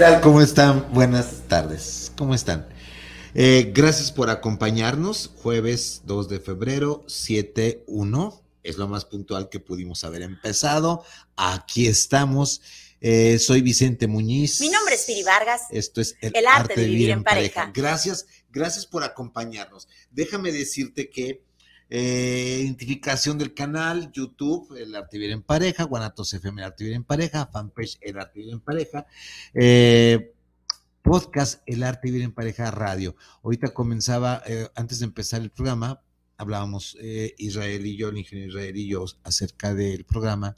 tal? ¿Cómo están? Buenas tardes. ¿Cómo están? Eh, gracias por acompañarnos. Jueves 2 de febrero, 7-1. Es lo más puntual que pudimos haber empezado. Aquí estamos. Eh, soy Vicente Muñiz. Mi nombre es Piri Vargas. Esto es El, arte, de vivir, en pareja. Gracias, gracias por acompañarnos. Déjame decirte que eh, identificación del canal, YouTube, El Arte Vivir en Pareja, Guanatos FM, El Arte Vivir en Pareja, fanpage El Arte Vivir en Pareja, eh, podcast El Arte Vivir en Pareja Radio. Ahorita comenzaba, eh, antes de empezar el programa, hablábamos Israel y yo, el ingeniero Israel y yo, acerca del programa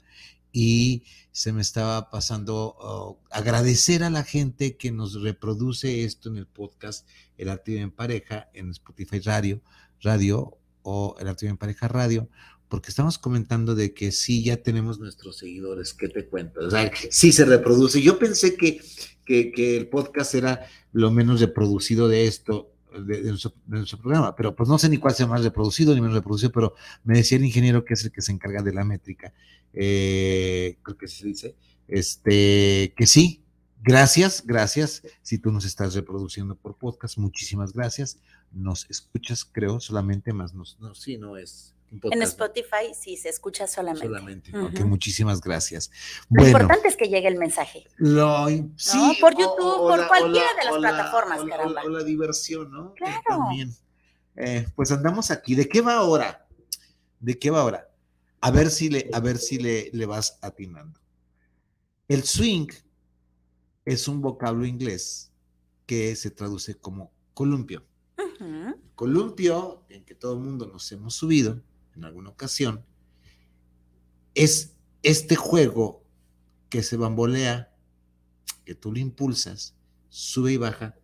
y se me estaba pasando oh, agradecer a la gente que nos reproduce esto en el podcast El Arte Vivir en Pareja, en Spotify Radio, Radio o el Arte en Pareja Radio, porque estamos comentando de que sí ya tenemos nuestros seguidores, ¿qué te cuento? O sea, sí se reproduce. Yo pensé que, que, el podcast era lo menos reproducido de esto, de, nuestro, programa, pero pues no sé ni cuál sea más reproducido ni menos reproducido, pero me decía el ingeniero que es el que se encarga de la métrica, eh, creo que se dice, este, que sí, Gracias, gracias. Si tú nos estás reproduciendo por podcast, muchísimas gracias nos escuchas, creo, solamente más. No, no sí, no es. En Spotify sí se escucha solamente. Solamente. muchísimas gracias. Lo importante es que llegue el mensaje. Lo, sí, Por YouTube, por cualquiera de las plataformas, caramba. O, la diversión, ¿no? Eh, claro. también. Eh, pues andamos aquí. ¿De qué va ahora? ¿De qué va ahora? A ver si le, a ver si le, le vas atinando. El swing es un vocablo inglés que se traduce como columpio. Columpio, en que todo el mundo nos hemos subido en alguna ocasión, es este juego que se bambolea, que tú lo impulsas, sube y baja,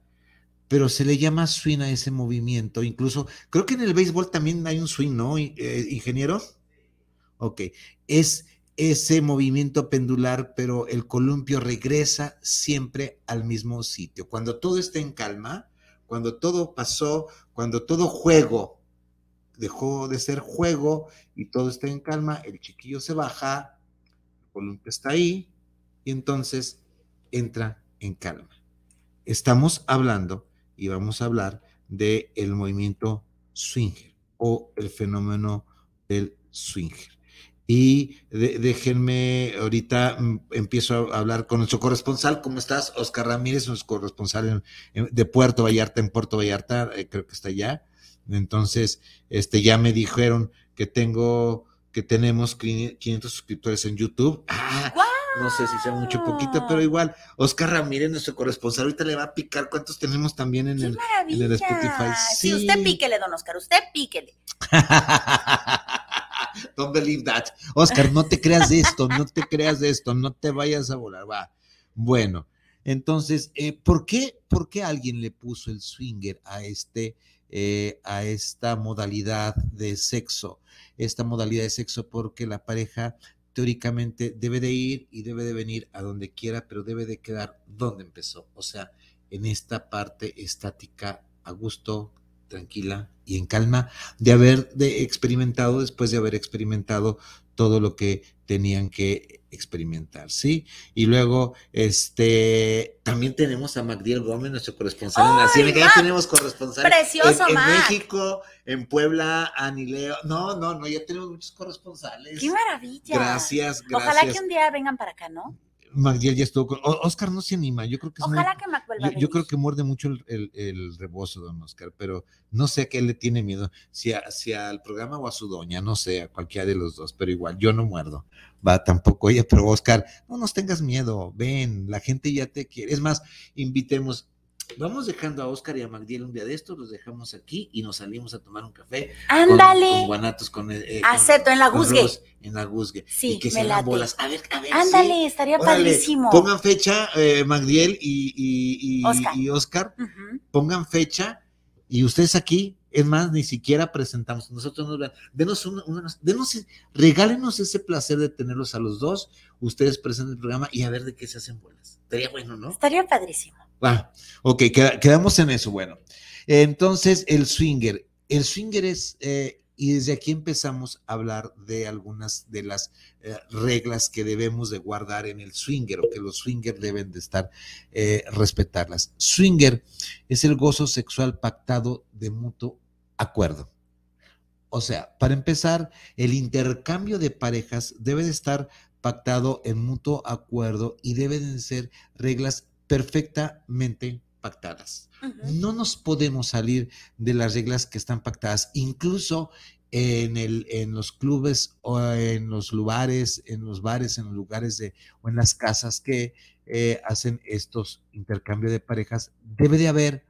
pero se le llama swing a ese movimiento. Incluso, creo que en el béisbol también hay un swing, ¿no, eh, ingeniero? Ok, es ese movimiento pendular, pero el columpio regresa siempre al mismo sitio. Cuando todo está en calma, cuando todo pasó, cuando todo juego dejó de ser juego y todo está en calma, el chiquillo se baja, el columpio está ahí y entonces entra en calma. Estamos hablando y vamos a hablar del el movimiento swinger o el fenómeno del swinger. Y déjenme, ahorita mm, empiezo a hablar con nuestro corresponsal. ¿Cómo estás? Oscar Ramírez, nuestro corresponsal de Puerto Vallarta, en Puerto Vallarta, eh, creo que está allá. Entonces, este, ya me dijeron que tengo, que tenemos 500 suscriptores en YouTube. Ah, no sé si sea mucho poquito, pero igual. Oscar Ramírez, nuestro corresponsal, ahorita le va a picar cuántos tenemos también en, el, en el Spotify. Sí. usted píquele, don Oscar, usted píquele. Don't believe that. Oscar, no te creas esto, no te creas esto, no te vayas a volar, va. Bueno, entonces, eh, ¿por, qué, ¿por qué alguien le puso el swinger a, este, eh, a esta modalidad de sexo? Esta modalidad de sexo porque la pareja teóricamente debe de ir y debe de venir a donde quiera, pero debe de quedar donde empezó, o sea, en esta parte estática, a gusto, tranquila y en calma de haber de experimentado, después de haber experimentado todo lo que tenían que experimentar, ¿sí? Y luego, este, también tenemos a Magdiel Gómez, nuestro corresponsal en la cine, que ya tenemos corresponsal Precioso, en, en México, en Puebla, Anileo, no, no, no, ya tenemos muchos corresponsales. ¡Qué maravilla! Gracias, gracias. Ojalá que un día vengan para acá, ¿no? Magdiel ya estuvo con. Oscar no se anima, yo creo que es Ojalá muy- que Mac vuelva a yo, creo que muerde mucho el, el- el rebozo, don Oscar, pero no sé a qué le tiene miedo, si, a- si al programa o a su doña, no sé, a cualquiera de los dos, pero igual, yo no muerdo, va tampoco. Ella, pero Oscar, no nos tengas miedo, ven, la gente ya te quiere, es más, invitemos, vamos dejando a Oscar y a Magdiel un día de estos, los dejamos aquí y nos salimos a tomar un café con, con Ándale. guanatos, con, eh, eh, con- Acepto, en la Guzgue. Ros, en la Guzgue, Sí, y que me late. bolas, a ver, a ver, sí. Ándale, estaría Órale, padrísimo. Pongan fecha, eh, Magdiel y, y- y- Oscar. y Oscar, pongan fecha y ustedes aquí, es más, ni siquiera presentamos, nosotros nos denos denos, regálenos ese placer de tenerlos a los dos, ustedes presenten el programa y a ver de qué se hacen bolas. Estaría bueno, ¿no? Estaría padrísimo. Ah, ok, queda- quedamos en eso, bueno. Entonces, el swinger. El swinger es, eh, y desde aquí empezamos a hablar de algunas de las eh, reglas que debemos de guardar en el swinger o que los swingers deben de estar, eh, respetarlas. Swinger es el gozo sexual pactado de mutuo acuerdo. O sea, para empezar, el intercambio de parejas debe de estar pactado en mutuo acuerdo y deben de ser reglas perfectamente pactadas. No nos podemos salir de las reglas que están pactadas, incluso en, el, en los clubes o en los lugares, en los bares, en los lugares de, o en las casas que eh, hacen estos intercambios de parejas, debe de haber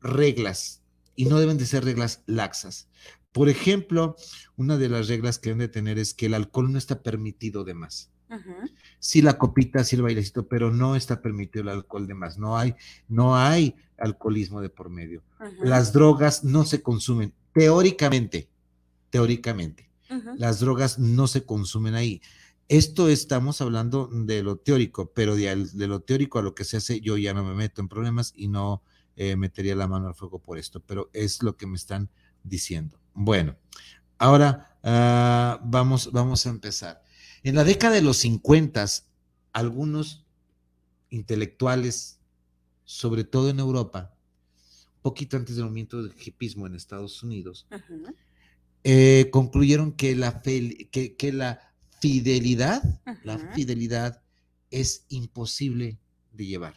reglas y no deben de ser reglas laxas. Por ejemplo, una de las reglas que deben de tener es que el alcohol no está permitido de más Ujú. Sí la copita, sí el bailecito, pero no está permitido el alcohol de más. No hay, no hay alcoholismo de por medio. Las drogas no se consumen. Teóricamente, teóricamente, las drogas no se consumen ahí. Esto estamos hablando de lo teórico, pero de lo teórico a lo que se hace, yo ya no me meto en problemas y no eh, metería la mano al fuego por esto, pero es lo que me están diciendo. Bueno, ahora ah, vamos, vamos a empezar. En la década de los 50, algunos intelectuales, sobre todo en Europa, un poquito antes del movimiento del hipismo en Estados Unidos, eh, concluyeron que la, fel- que, que la fidelidad, la fidelidad es imposible de llevar.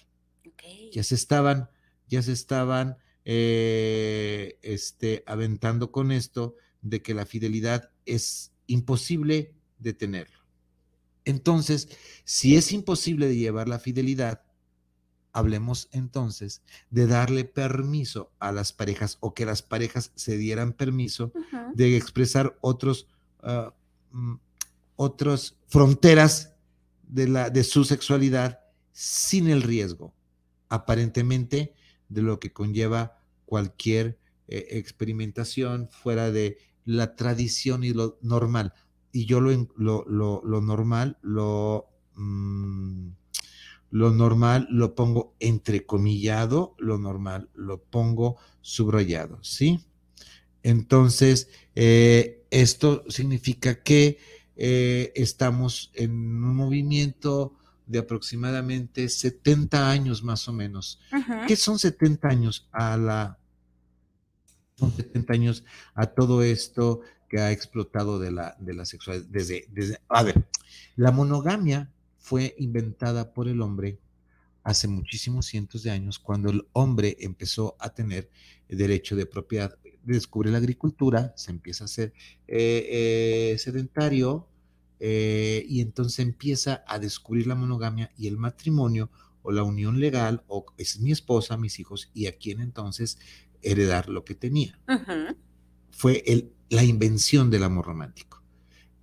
Ya se estaban, ya se estaban eh, este, aventando con esto de que la fidelidad es imposible de tenerlo. Entonces, si es imposible de llevar la fidelidad, hablemos entonces de darle permiso a las parejas o que las parejas se dieran permiso de expresar otros, mm, otras fronteras de, la, de su sexualidad sin el riesgo, aparentemente, de lo que conlleva cualquier eh, experimentación fuera de la tradición y lo normal. Y yo lo, lo, lo- lo normal, lo, mm, lo normal lo pongo entrecomillado, lo normal lo pongo subrayado, ¿sí? Entonces, eh, esto significa que eh, estamos en un movimiento de aproximadamente 70 años más o menos. ¿Qué son 70 años a la... Son 70 años a todo esto que ha explotado de la, de la sexualidad. Desde, desde, a ver, la monogamia fue inventada por el hombre hace muchísimos cientos de años, cuando el hombre empezó a tener derecho de propiedad, descubre la agricultura, se empieza a ser eh, eh, sedentario eh, y entonces empieza a descubrir la monogamia y el matrimonio o la unión legal, o es mi esposa, mis hijos, y a quien entonces heredar lo que tenía. Fue el, la invención del amor romántico.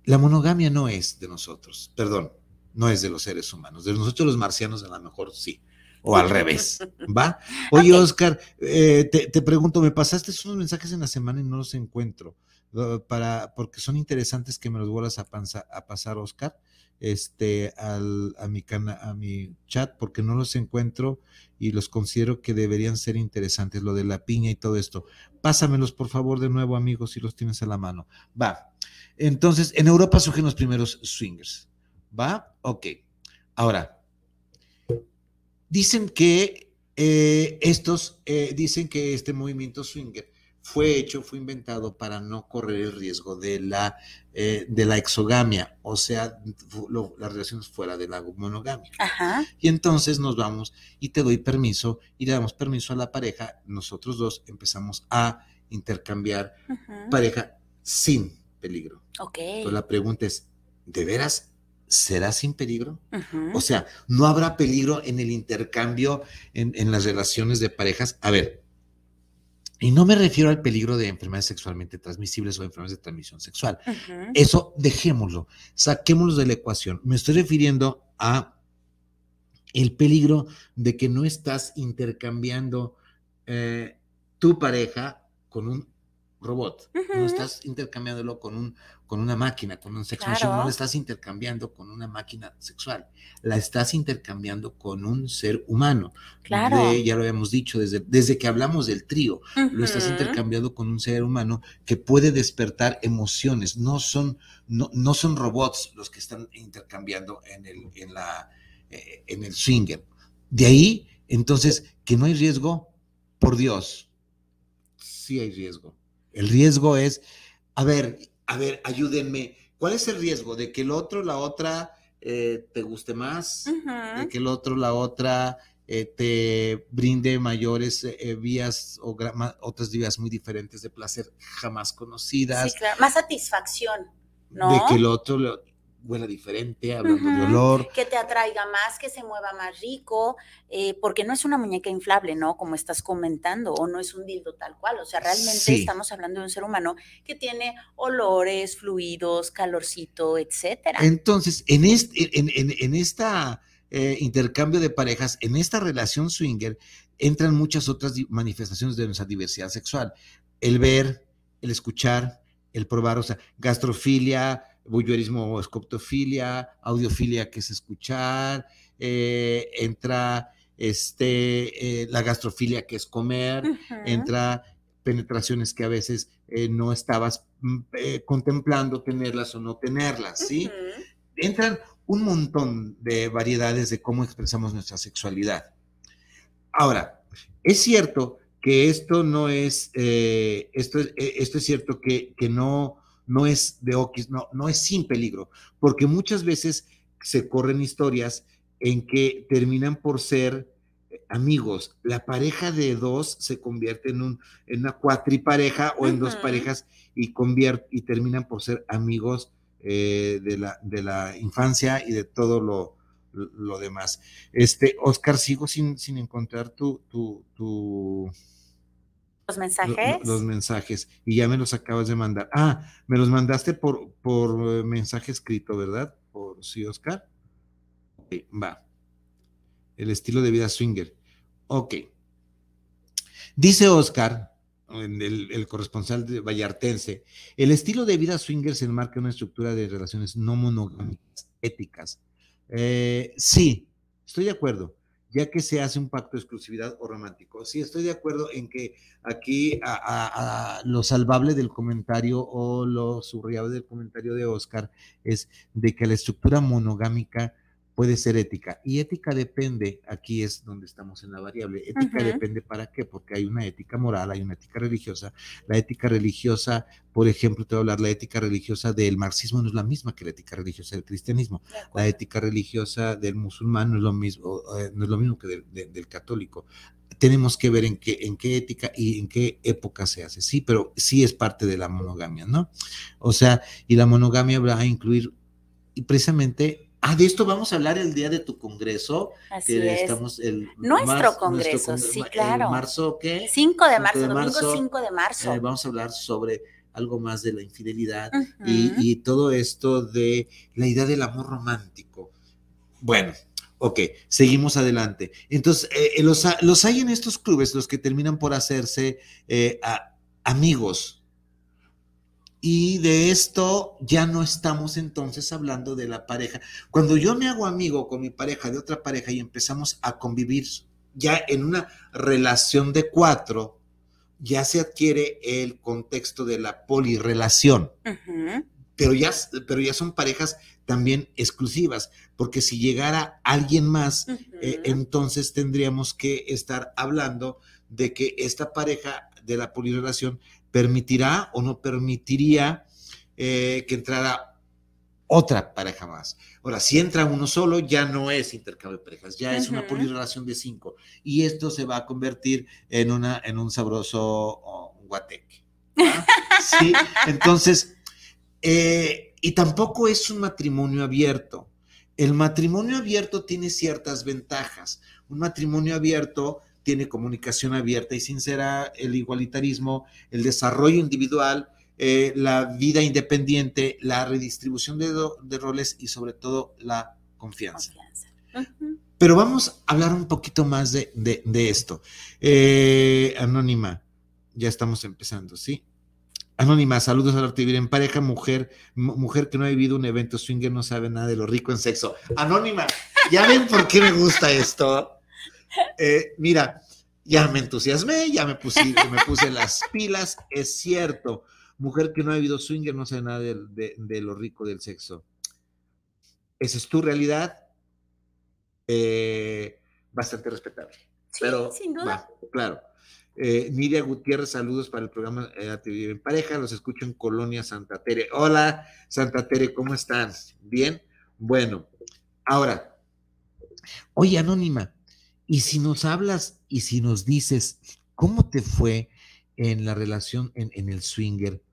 La monogamia no es de nosotros, perdón, no es de los seres humanos. De nosotros los marcianos a lo mejor sí. O al revés, ¿va? Oye. Oscar, eh, te, te pregunto, me pasaste unos mensajes en la semana y no los encuentro, para, porque son interesantes que me los vuelvas a, panza- a pasar, Oscar. Este, a, mi cana, a mi chat porque no los encuentro y los considero que deberían ser interesantes, lo de la piña y todo esto. Pásamelos, por favor, de nuevo, amigos, si los tienes a la mano. Va. Entonces, en Europa surgen los primeros swingers. ¿Va? Ok. Ahora, dicen que eh, estos, eh, dicen que este movimiento swinger fue hecho, fue inventado para no correr el riesgo de la, eh, de la exogamia, o sea, lo, las relaciones fuera de la monogamia. Ajá. Y entonces nos vamos y te doy permiso y le damos permiso a la pareja, nosotros dos empezamos a intercambiar pareja sin peligro. Ok. Entonces la pregunta es, ¿de veras será sin peligro? O sea, no habrá peligro en el intercambio en, en las relaciones de parejas. A ver, y no me refiero al peligro de enfermedades sexualmente transmisibles o enfermedades de transmisión sexual. Eso dejémoslo, saquémoslo de la ecuación. Me estoy refiriendo a el peligro de que no estás intercambiando eh, tu pareja con un robot, no estás intercambiándolo con, un, con una máquina, con un sex machine, no Claro. la estás intercambiando con una máquina sexual, la estás intercambiando con un ser humano. Claro. De- ya lo habíamos dicho desde, desde que hablamos del trío, lo estás intercambiando con un ser humano que puede despertar emociones. No son, no, no son robots los que están intercambiando en el, en la, eh, en el swinger. De ahí, entonces, que no hay riesgo, por Dios, sí hay riesgo. El riesgo es, a ver, a ver, ayúdenme. ¿Cuál es el riesgo de que el otro, la otra, eh, te guste más? de que el otro, la otra, eh, te brinde mayores eh, eh, vías o otras vías muy diferentes de placer jamás conocidas, Sí, claro. Más satisfacción, de ¿no? que el otro huela diferente, hablando de olor. que te atraiga más, que se mueva más rico, eh, porque no es una muñeca inflable, ¿no? Como estás comentando, o no es un dildo tal cual. O sea, realmente Sí. estamos hablando de un ser humano que tiene olores, fluidos, calorcito, etcétera. Entonces, en este, en, en- en esta eh, intercambio de parejas, en esta relación swinger, entran muchas otras manifestaciones de nuestra diversidad sexual. El ver, el escuchar, el probar, o sea, gastrofilia, voyeurismo o escoptofilia, audiofilia, que es escuchar, eh, entra este, eh, la gastrofilia, que es comer, entra penetraciones que a veces eh, no estabas mm, contemplando tenerlas o no tenerlas, ¿sí? Entran un montón de variedades de cómo expresamos nuestra sexualidad. Ahora, es cierto que esto no es, esto, es- esto es cierto que, que no, no es de Oquis, no, no es sin peligro, porque muchas veces se corren historias en que terminan por ser eh, amigos. La pareja de dos se convierte en, un, en una cuatripareja o en dos parejas y, y terminan por ser amigos eh, de, la, de la infancia y de todo lo, lo demás. Este, Oscar, sigo sin, sin encontrar tu, tu, tu, Los lo- mensajes. lo- los mensajes y ya me los acabas de mandar. Ah, me los mandaste por, por eh, mensaje escrito, ¿verdad? Por sí, Oscar. Ok, va. El estilo de vida swinger. Ok. Dice Oscar, el, el corresponsal de Vallartense, el estilo de vida swinger se enmarca en una estructura de relaciones no monogámicas, éticas. Eh, sí, estoy de acuerdo, ya que se hace un pacto de exclusividad o romántico. Sí, estoy de acuerdo en que aquí lo salvable del comentario o lo subrayable del comentario de Oscar es de que la estructura monogámica puede ser ética. Y ética depende, aquí es donde estamos en la variable. Ética depende para qué, porque hay una ética moral, hay una ética religiosa. La ética religiosa, por ejemplo, te voy a hablar, la ética religiosa del marxismo no es la misma que la ética religiosa del cristianismo. La ética religiosa del musulmán no es lo mismo, eh, no es lo mismo que del, de- del católico. Tenemos que ver en qué, en qué ética y en qué época se hace. Sí, pero sí es parte de la monogamia, ¿no? O sea, y la monogamia va a incluir, y precisamente, ah, de esto vamos a hablar el día de tu congreso, Así que es. estamos el Nuestro congreso, sí, el claro. marzo, ¿qué? 5 de 5 marzo, domingo marzo, 5 de marzo. Eh, vamos a hablar sobre algo más de la infidelidad y, y todo esto de la idea del amor romántico. Bueno, ok, seguimos adelante. Entonces, eh, los, ha- los hay en estos clubes, los que terminan por hacerse eh, a- amigos. Y de esto ya no estamos entonces hablando de la pareja. Cuando yo me hago amigo con mi pareja de otra pareja y empezamos a convivir ya en una relación de cuatro, ya se adquiere el contexto de la polirrelación. pero, ya, pero ya son parejas también exclusivas, porque si llegara alguien más, eh, entonces tendríamos que estar hablando de que esta pareja de la polirrelación permitirá o no permitiría eh, que entrara otra pareja más. Ahora, si entra uno solo, ya no es intercambio de parejas, ya es una polirrelación de cinco. Y esto se va a convertir en, una, en un sabroso oh, guateque. sí, entonces, eh, y tampoco es un matrimonio abierto. El matrimonio abierto tiene ciertas ventajas. Un matrimonio abierto tiene comunicación abierta y sincera, el igualitarismo, el desarrollo individual, eh, la vida independiente, la redistribución de, roles y sobre todo la confianza. Pero vamos a hablar un poquito más de, esto. Eh, anónima, ya estamos empezando, ¿sí? Anónima, saludos a la vivir en pareja, mujer, mujer que no ha vivido un evento swinger, no sabe nada de lo rico en sexo. Anónima, ¿ya ven por qué me gusta esto? Eh, mira, ya me entusiasmé, ya me puse, me puse las pilas, es cierto mujer que no ha vivido swinger no sabe nada de, lo rico del sexo. Esa es tu realidad, eh, bastante respetable. Sí, Pero, sin duda. claro. Eh, Nidia Gutiérrez, saludos para el programa eh, Vive en Pareja. Los escucho en Colonia Santa Tere. Hola, Santa Tere, ¿cómo están? ¿Bien? Bueno, ahora, oye, Anónima, y si nos hablas y si nos dices cómo te fue en la relación en, el swinger,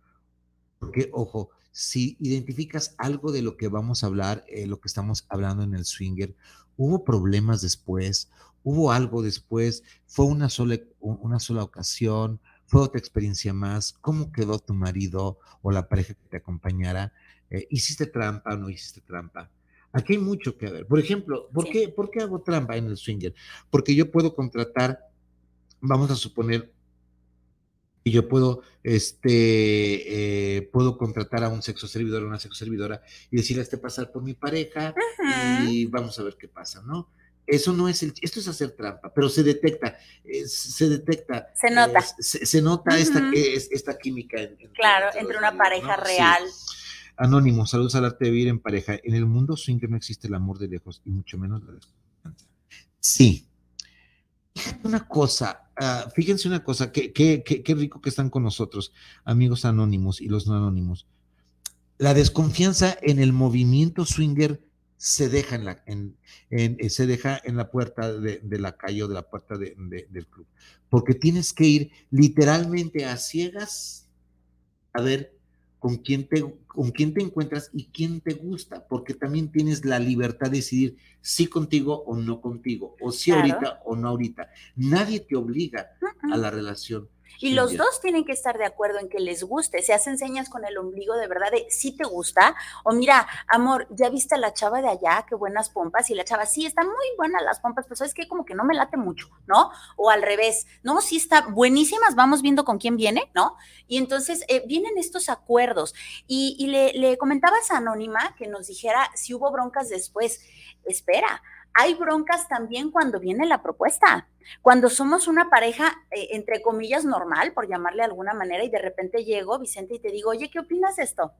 porque, ojo, si identificas algo de lo que vamos a hablar, eh, lo que estamos hablando en el swinger, hubo problemas después, hubo algo después, fue una sola, una sola ocasión, fue otra experiencia más, cómo quedó tu marido o la pareja que te acompañara, eh, hiciste trampa o no hiciste trampa. Aquí hay mucho que ver. Por ejemplo, ¿por, qué, ¿por qué hago trampa en el swinger? Porque yo puedo contratar, vamos a suponer, y yo puedo, este, eh, puedo contratar a un sexo servidor o una sexo servidora y decirle a este pasar por mi pareja y vamos a ver qué pasa, ¿no? Eso no es el, esto es hacer trampa, pero se detecta, se detecta. Se nota. se, nota esta, esta química. claro, entre, una pareja real. Anónimo, saludos al arte de vivir en pareja. En el mundo que no existe el amor de lejos y mucho menos la desconfianza. Sí. Una cosa, Ah, fíjense una cosa, qué, qué, rico que están con nosotros, amigos anónimos y los no anónimos. La desconfianza en el movimiento swinger se deja en la, en, eh, se deja en la puerta de, la calle o de la puerta del club, porque tienes que ir literalmente a ciegas a ver con quién te, con quién te encuentras y quién te gusta, porque también tienes la libertad de decidir si contigo o no contigo, o si ahorita o no ahorita. Nadie te obliga a la relación. Y los dos tienen que estar de acuerdo en que les guste. Se hacen señas con el ombligo de verdad de si te gusta. O mira, amor, ¿ya viste a la chava de allá? Qué buenas pompas. Y la chava, sí, están muy buenas las pompas, pero sabes que como que no me late mucho, ¿no? O al revés, no, sí está buenísimas, vamos viendo con quién viene, ¿no? Y entonces eh, vienen estos acuerdos. Y, le, le comentabas a Anónima que nos dijera si hubo broncas después. Espera, hay broncas también cuando viene la propuesta. Cuando somos una pareja, eh, entre comillas, normal, por llamarle de alguna manera, y de repente llego, Vicente, y te digo, oye, ¿qué opinas de esto?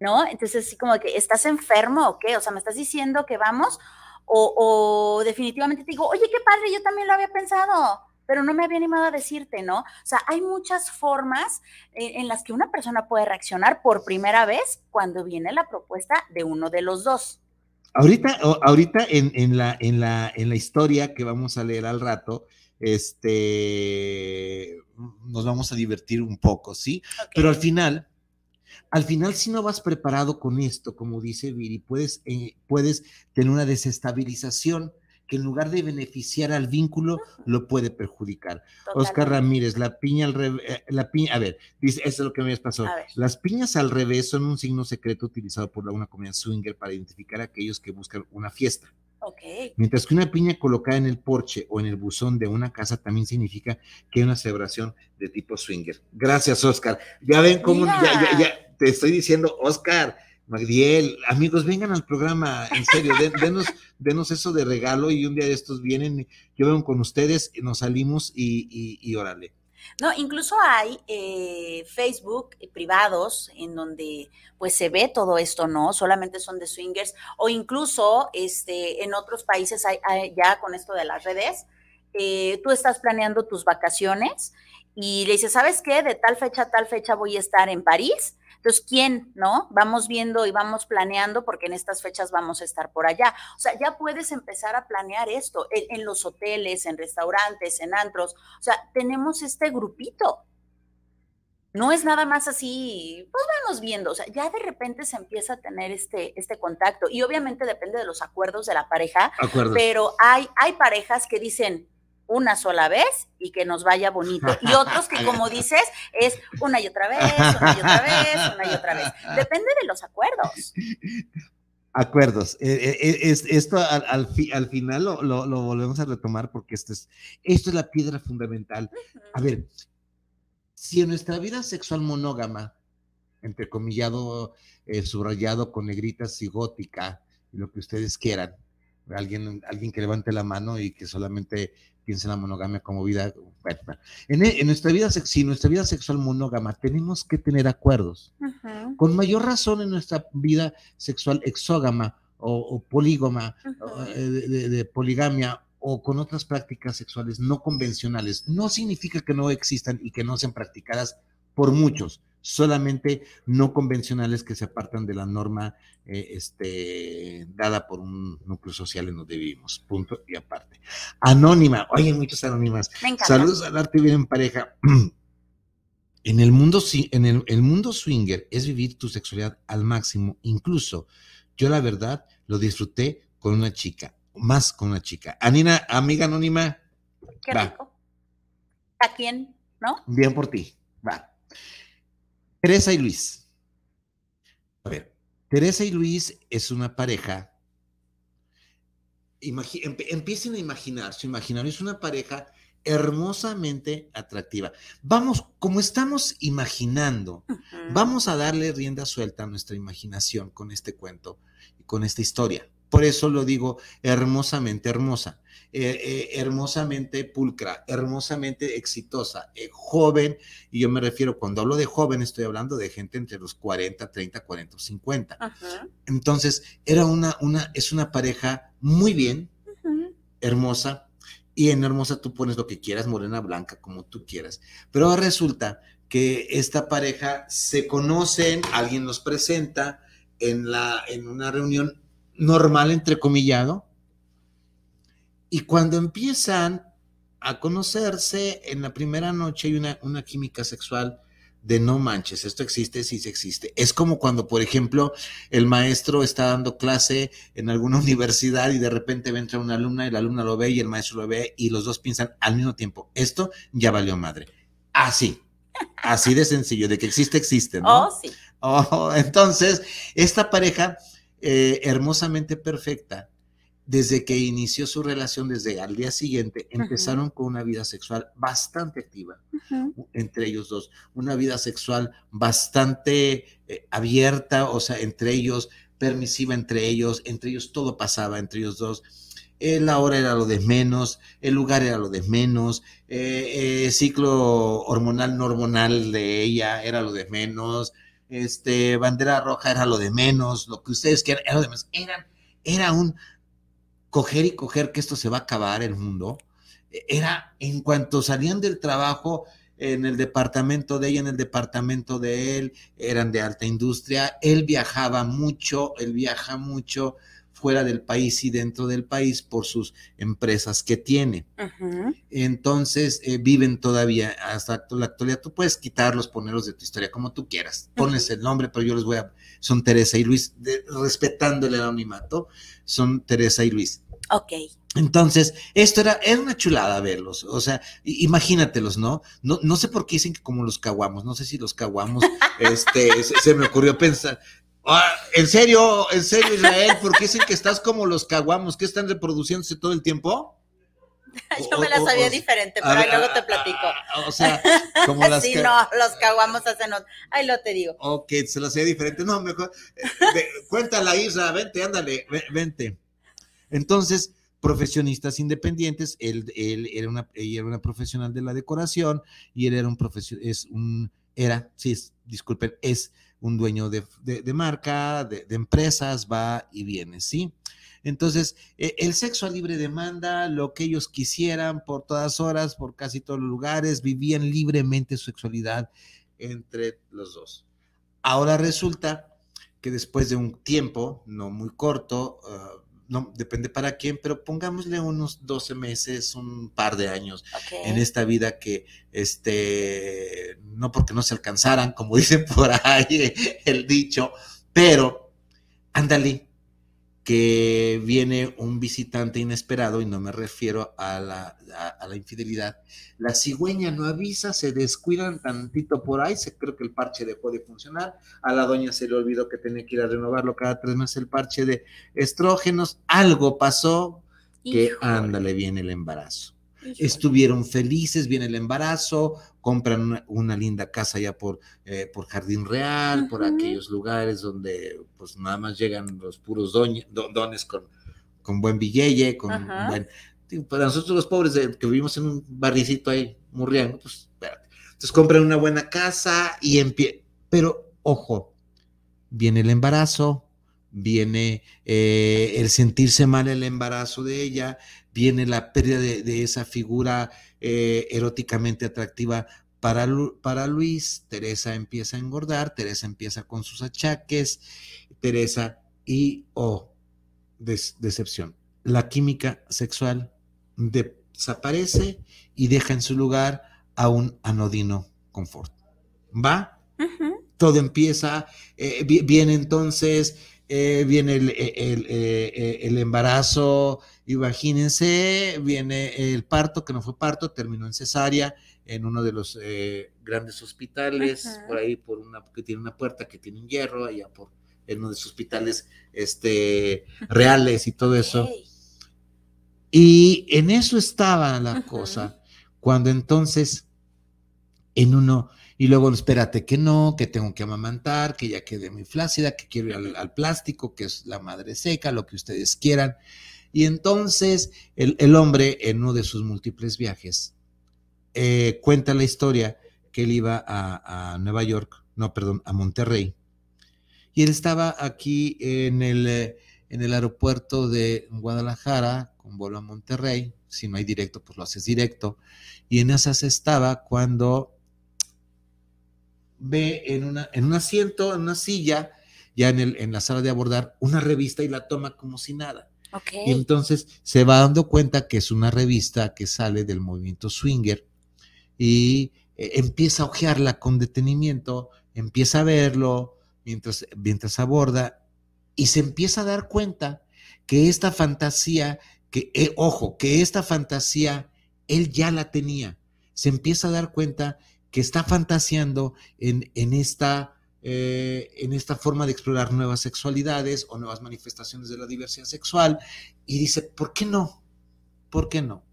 ¿No? Entonces, así como que, ¿estás enfermo o qué? O sea, ¿me estás diciendo que vamos? O, definitivamente te digo, oye, qué padre, yo también lo había pensado, pero no me había animado a decirte, ¿no? O sea, hay muchas formas en, en las que una persona puede reaccionar por primera vez cuando viene la propuesta de uno de los dos. Ahorita, ahorita en, la, en, la, en la historia que vamos a leer al rato, este, nos vamos a divertir un poco, ¿sí? Pero al final, al final, si no vas preparado con esto, como dice Viri, puedes, eh, puedes tener una desestabilización que en lugar de beneficiar al vínculo, lo puede perjudicar. Oscar Ramírez, la piña al revés, eh, la piña, a ver, dice, eso es lo que me pasó. Las piñas al revés son un signo secreto utilizado por una comunidad swinger para identificar a aquellos que buscan una fiesta. Mientras que una piña colocada en el porche o en el buzón de una casa también significa que hay una celebración de tipo swinger. Gracias, Oscar. Ya ven cómo, ya, ya, ya, te estoy diciendo, Oscar, Magdiel, amigos, vengan al programa, en serio, denos, denos, eso de regalo y un día de estos vienen, yo vengo con ustedes, nos salimos y, y, y órale. No, incluso hay eh, Facebook privados en donde pues se ve todo esto, ¿no? Solamente son de swingers o incluso este, en otros países hay, ya con esto de las redes, eh, tú estás planeando tus vacaciones y le dices, ¿sabes qué? De tal fecha a tal fecha voy a estar en París entonces, ¿quién, no? Vamos viendo y vamos planeando porque en estas fechas vamos a estar por allá. O sea, ya puedes empezar a planear esto en, los hoteles, en restaurantes, en antros. O sea, tenemos este grupito. No es nada más así, pues vamos viendo, o sea, ya de repente se empieza a tener este, este contacto y obviamente depende de los acuerdos de la pareja, pero hay, hay parejas que dicen, una sola vez y que nos vaya bonito. Y otros que, como dices, es una y otra vez, una y otra vez, una y otra vez. Depende de los acuerdos. Acuerdos. Eh, eh, eh, esto al, al, final lo, volvemos a retomar porque esto es, esto es la piedra fundamental. A ver, si en nuestra vida sexual monógama, entrecomillado, subrayado con negritas y gótica, lo que ustedes quieran, alguien, alguien que levante la mano y que solamente piensa en la monogamia como vida. en, nuestra vida, si nuestra vida sexual monógama, tenemos que tener acuerdos. Con mayor razón en nuestra vida sexual exógama o, polígama, eh, de, poligamia o con otras prácticas sexuales no convencionales, no significa que no existan y que no sean practicadas por muchos solamente no convencionales que se apartan de la norma eh, este, dada por un núcleo social en donde vivimos. Punto y aparte. Anónima, oye, muchas anónimas. Saludos al arte bien en pareja. En el mundo, en el, mundo swinger es vivir tu sexualidad al máximo. Incluso yo la verdad lo disfruté con una chica, más con una chica. Anina, amiga anónima. Qué rico. ¿A quién? ¿No? Bien por ti. Teresa y Luis. A ver, Teresa y Luis es una pareja. empiecen a imaginar, su imaginario es una pareja hermosamente atractiva. Vamos, como estamos imaginando, vamos a darle rienda suelta a nuestra imaginación con este cuento y con esta historia. Por eso lo digo hermosamente hermosa, eh, eh, hermosamente pulcra, hermosamente exitosa, eh, joven, y yo me refiero, cuando hablo de joven, estoy hablando de gente entre los 40, 30, 40 50. Entonces, era una, una, es una pareja muy bien, hermosa, y en hermosa tú pones lo que quieras, morena, blanca, como tú quieras. Pero resulta que esta pareja se conocen, alguien los presenta en, la, en una reunión normal, entrecomillado. Y cuando empiezan a conocerse, en la primera noche hay una, una química sexual de no manches, esto existe, sí se existe. Es como cuando, por ejemplo, el maestro está dando clase en alguna universidad y de repente entra una alumna y la alumna lo ve y el maestro lo ve y los dos piensan al mismo tiempo, esto ya valió madre. Así, así de sencillo, de que existe, existe, ¿no? Oh, sí. Oh, entonces, esta pareja eh, hermosamente perfecta, desde que inició su relación, desde al día siguiente, empezaron con una vida sexual bastante activa entre ellos dos, una vida sexual bastante eh, abierta, o sea, entre ellos, permisiva entre ellos, entre ellos todo pasaba, entre ellos dos. Eh, la hora era lo de menos, el lugar era lo de menos, el ciclo hormonal no hormonal de ella era lo de menos, este, bandera roja era lo de menos, lo que ustedes quieran era lo de menos. Era, era un coger y coger que esto se va a acabar el mundo. Era en cuanto salían del trabajo, en el departamento de ella, en el departamento de él, eran de alta industria. Él viajaba mucho, él viaja mucho fuera del país y dentro del país por sus empresas que tiene. Entonces, eh, viven todavía hasta la actualidad. Tú puedes quitarlos, ponerlos de tu historia como tú quieras. Pones el nombre, pero yo les voy a... Son Teresa y Luis, respetando el anonimato, son Teresa y Luis. Ok. Entonces, esto era, era una chulada verlos, o sea, imagínatelos, ¿no? ¿no? No sé por qué dicen que como los caguamos, no sé si los caguamos, este, se, me ocurrió pensar, Ah, en serio, en serio, Israel, ¿por qué dicen que estás como los caguamos, que están reproduciéndose todo el tiempo? Yo me la sabía diferente, pero ahí luego te platico. O sea, como las sí, no, los caguamos hacen otro. Ahí lo te digo. Ok, se la sabía diferente. No, mejor. eh, ve- cuéntala, Isra, vente, ándale, ve- vente. Entonces, profesionistas independientes, él, él era una, ella era una profesional de la decoración y él era un profesional, es un, era, sí, es- disculpen, es un dueño de, de- marca, de, empresas, va y viene, ¿sí? Entonces, eh, el sexo a libre demanda, lo que ellos quisieran por todas horas, por casi todos los lugares, vivían libremente su sexualidad entre los dos. Ahora resulta que después de un tiempo, no muy corto, ah, no depende para quién, pero pongámosle unos 12 meses, un par de años en esta vida que, este, no porque no se alcanzaran, como dicen por ahí el dicho, pero ándale, que viene un visitante inesperado, y no me refiero a la, a, a la infidelidad, la cigüeña no avisa, se descuidan tantito por ahí, se creo que el parche dejó de funcionar, a la doña se le olvidó que tenía que ir a renovarlo cada tres meses el parche de estrógenos, algo pasó, que Híjole, ándale, viene el embarazo. Estuvieron felices, viene el embarazo, compran una, una linda casa ya por, eh, por Jardín Real, por aquellos lugares donde pues nada más llegan los puros doña- dones con, con buen billete, con Ajá. buen... Para nosotros los pobres de- que vivimos en un barricito ahí, murriendo, pues espérate. Entonces compran una buena casa y empieza... Pero ojo, viene el embarazo, viene eh, el sentirse mal el embarazo de ella, viene la pérdida de, de esa figura eh, eróticamente atractiva para, Lu- para Luis, Teresa empieza a engordar, Teresa empieza con sus achaques, Teresa y, oh, des- decepción, la química sexual desaparece y deja en su lugar a un anodino confort. ¿Va? Todo empieza, eh, vi- viene entonces, eh, viene el, el- el- el embarazo, imagínense, viene el parto, que no fue parto, terminó en cesárea, en uno de los eh, grandes hospitales, Ajá. por ahí, por una, que tiene una puerta que tiene un hierro, allá por en uno de esos hospitales este, reales y todo eso. Y en eso estaba la cosa, cuando entonces en uno, y luego espérate que no, que tengo que amamantar, que ya quedé muy flácida, que quiero ir al, plástico, que es la madre seca, lo que ustedes quieran. Y entonces el, el hombre, en uno de sus múltiples viajes, eh, cuenta la historia que él iba a, a Nueva York, no, perdón, a Monterrey. Y él estaba aquí en el, en el aeropuerto de Guadalajara con vuelo a Monterrey. Si no hay directo, pues lo haces directo. Y en esas estaba cuando ve en, una, en un asiento, en una silla, ya en, el, en la sala de abordar, una revista y la toma como si nada. Y entonces se va dando cuenta que es una revista que sale del movimiento swinger y eh, empieza a ojearla con detenimiento, empieza a verlo mientras, mientras aborda y se empieza a dar cuenta que esta fantasía, que, eh, ojo, que esta fantasía él ya la tenía. Se empieza a dar cuenta que está fantaseando en, en esta eh, en esta forma de explorar nuevas sexualidades o nuevas manifestaciones de la diversidad sexual y dice, ¿por qué no? ¿Por qué no?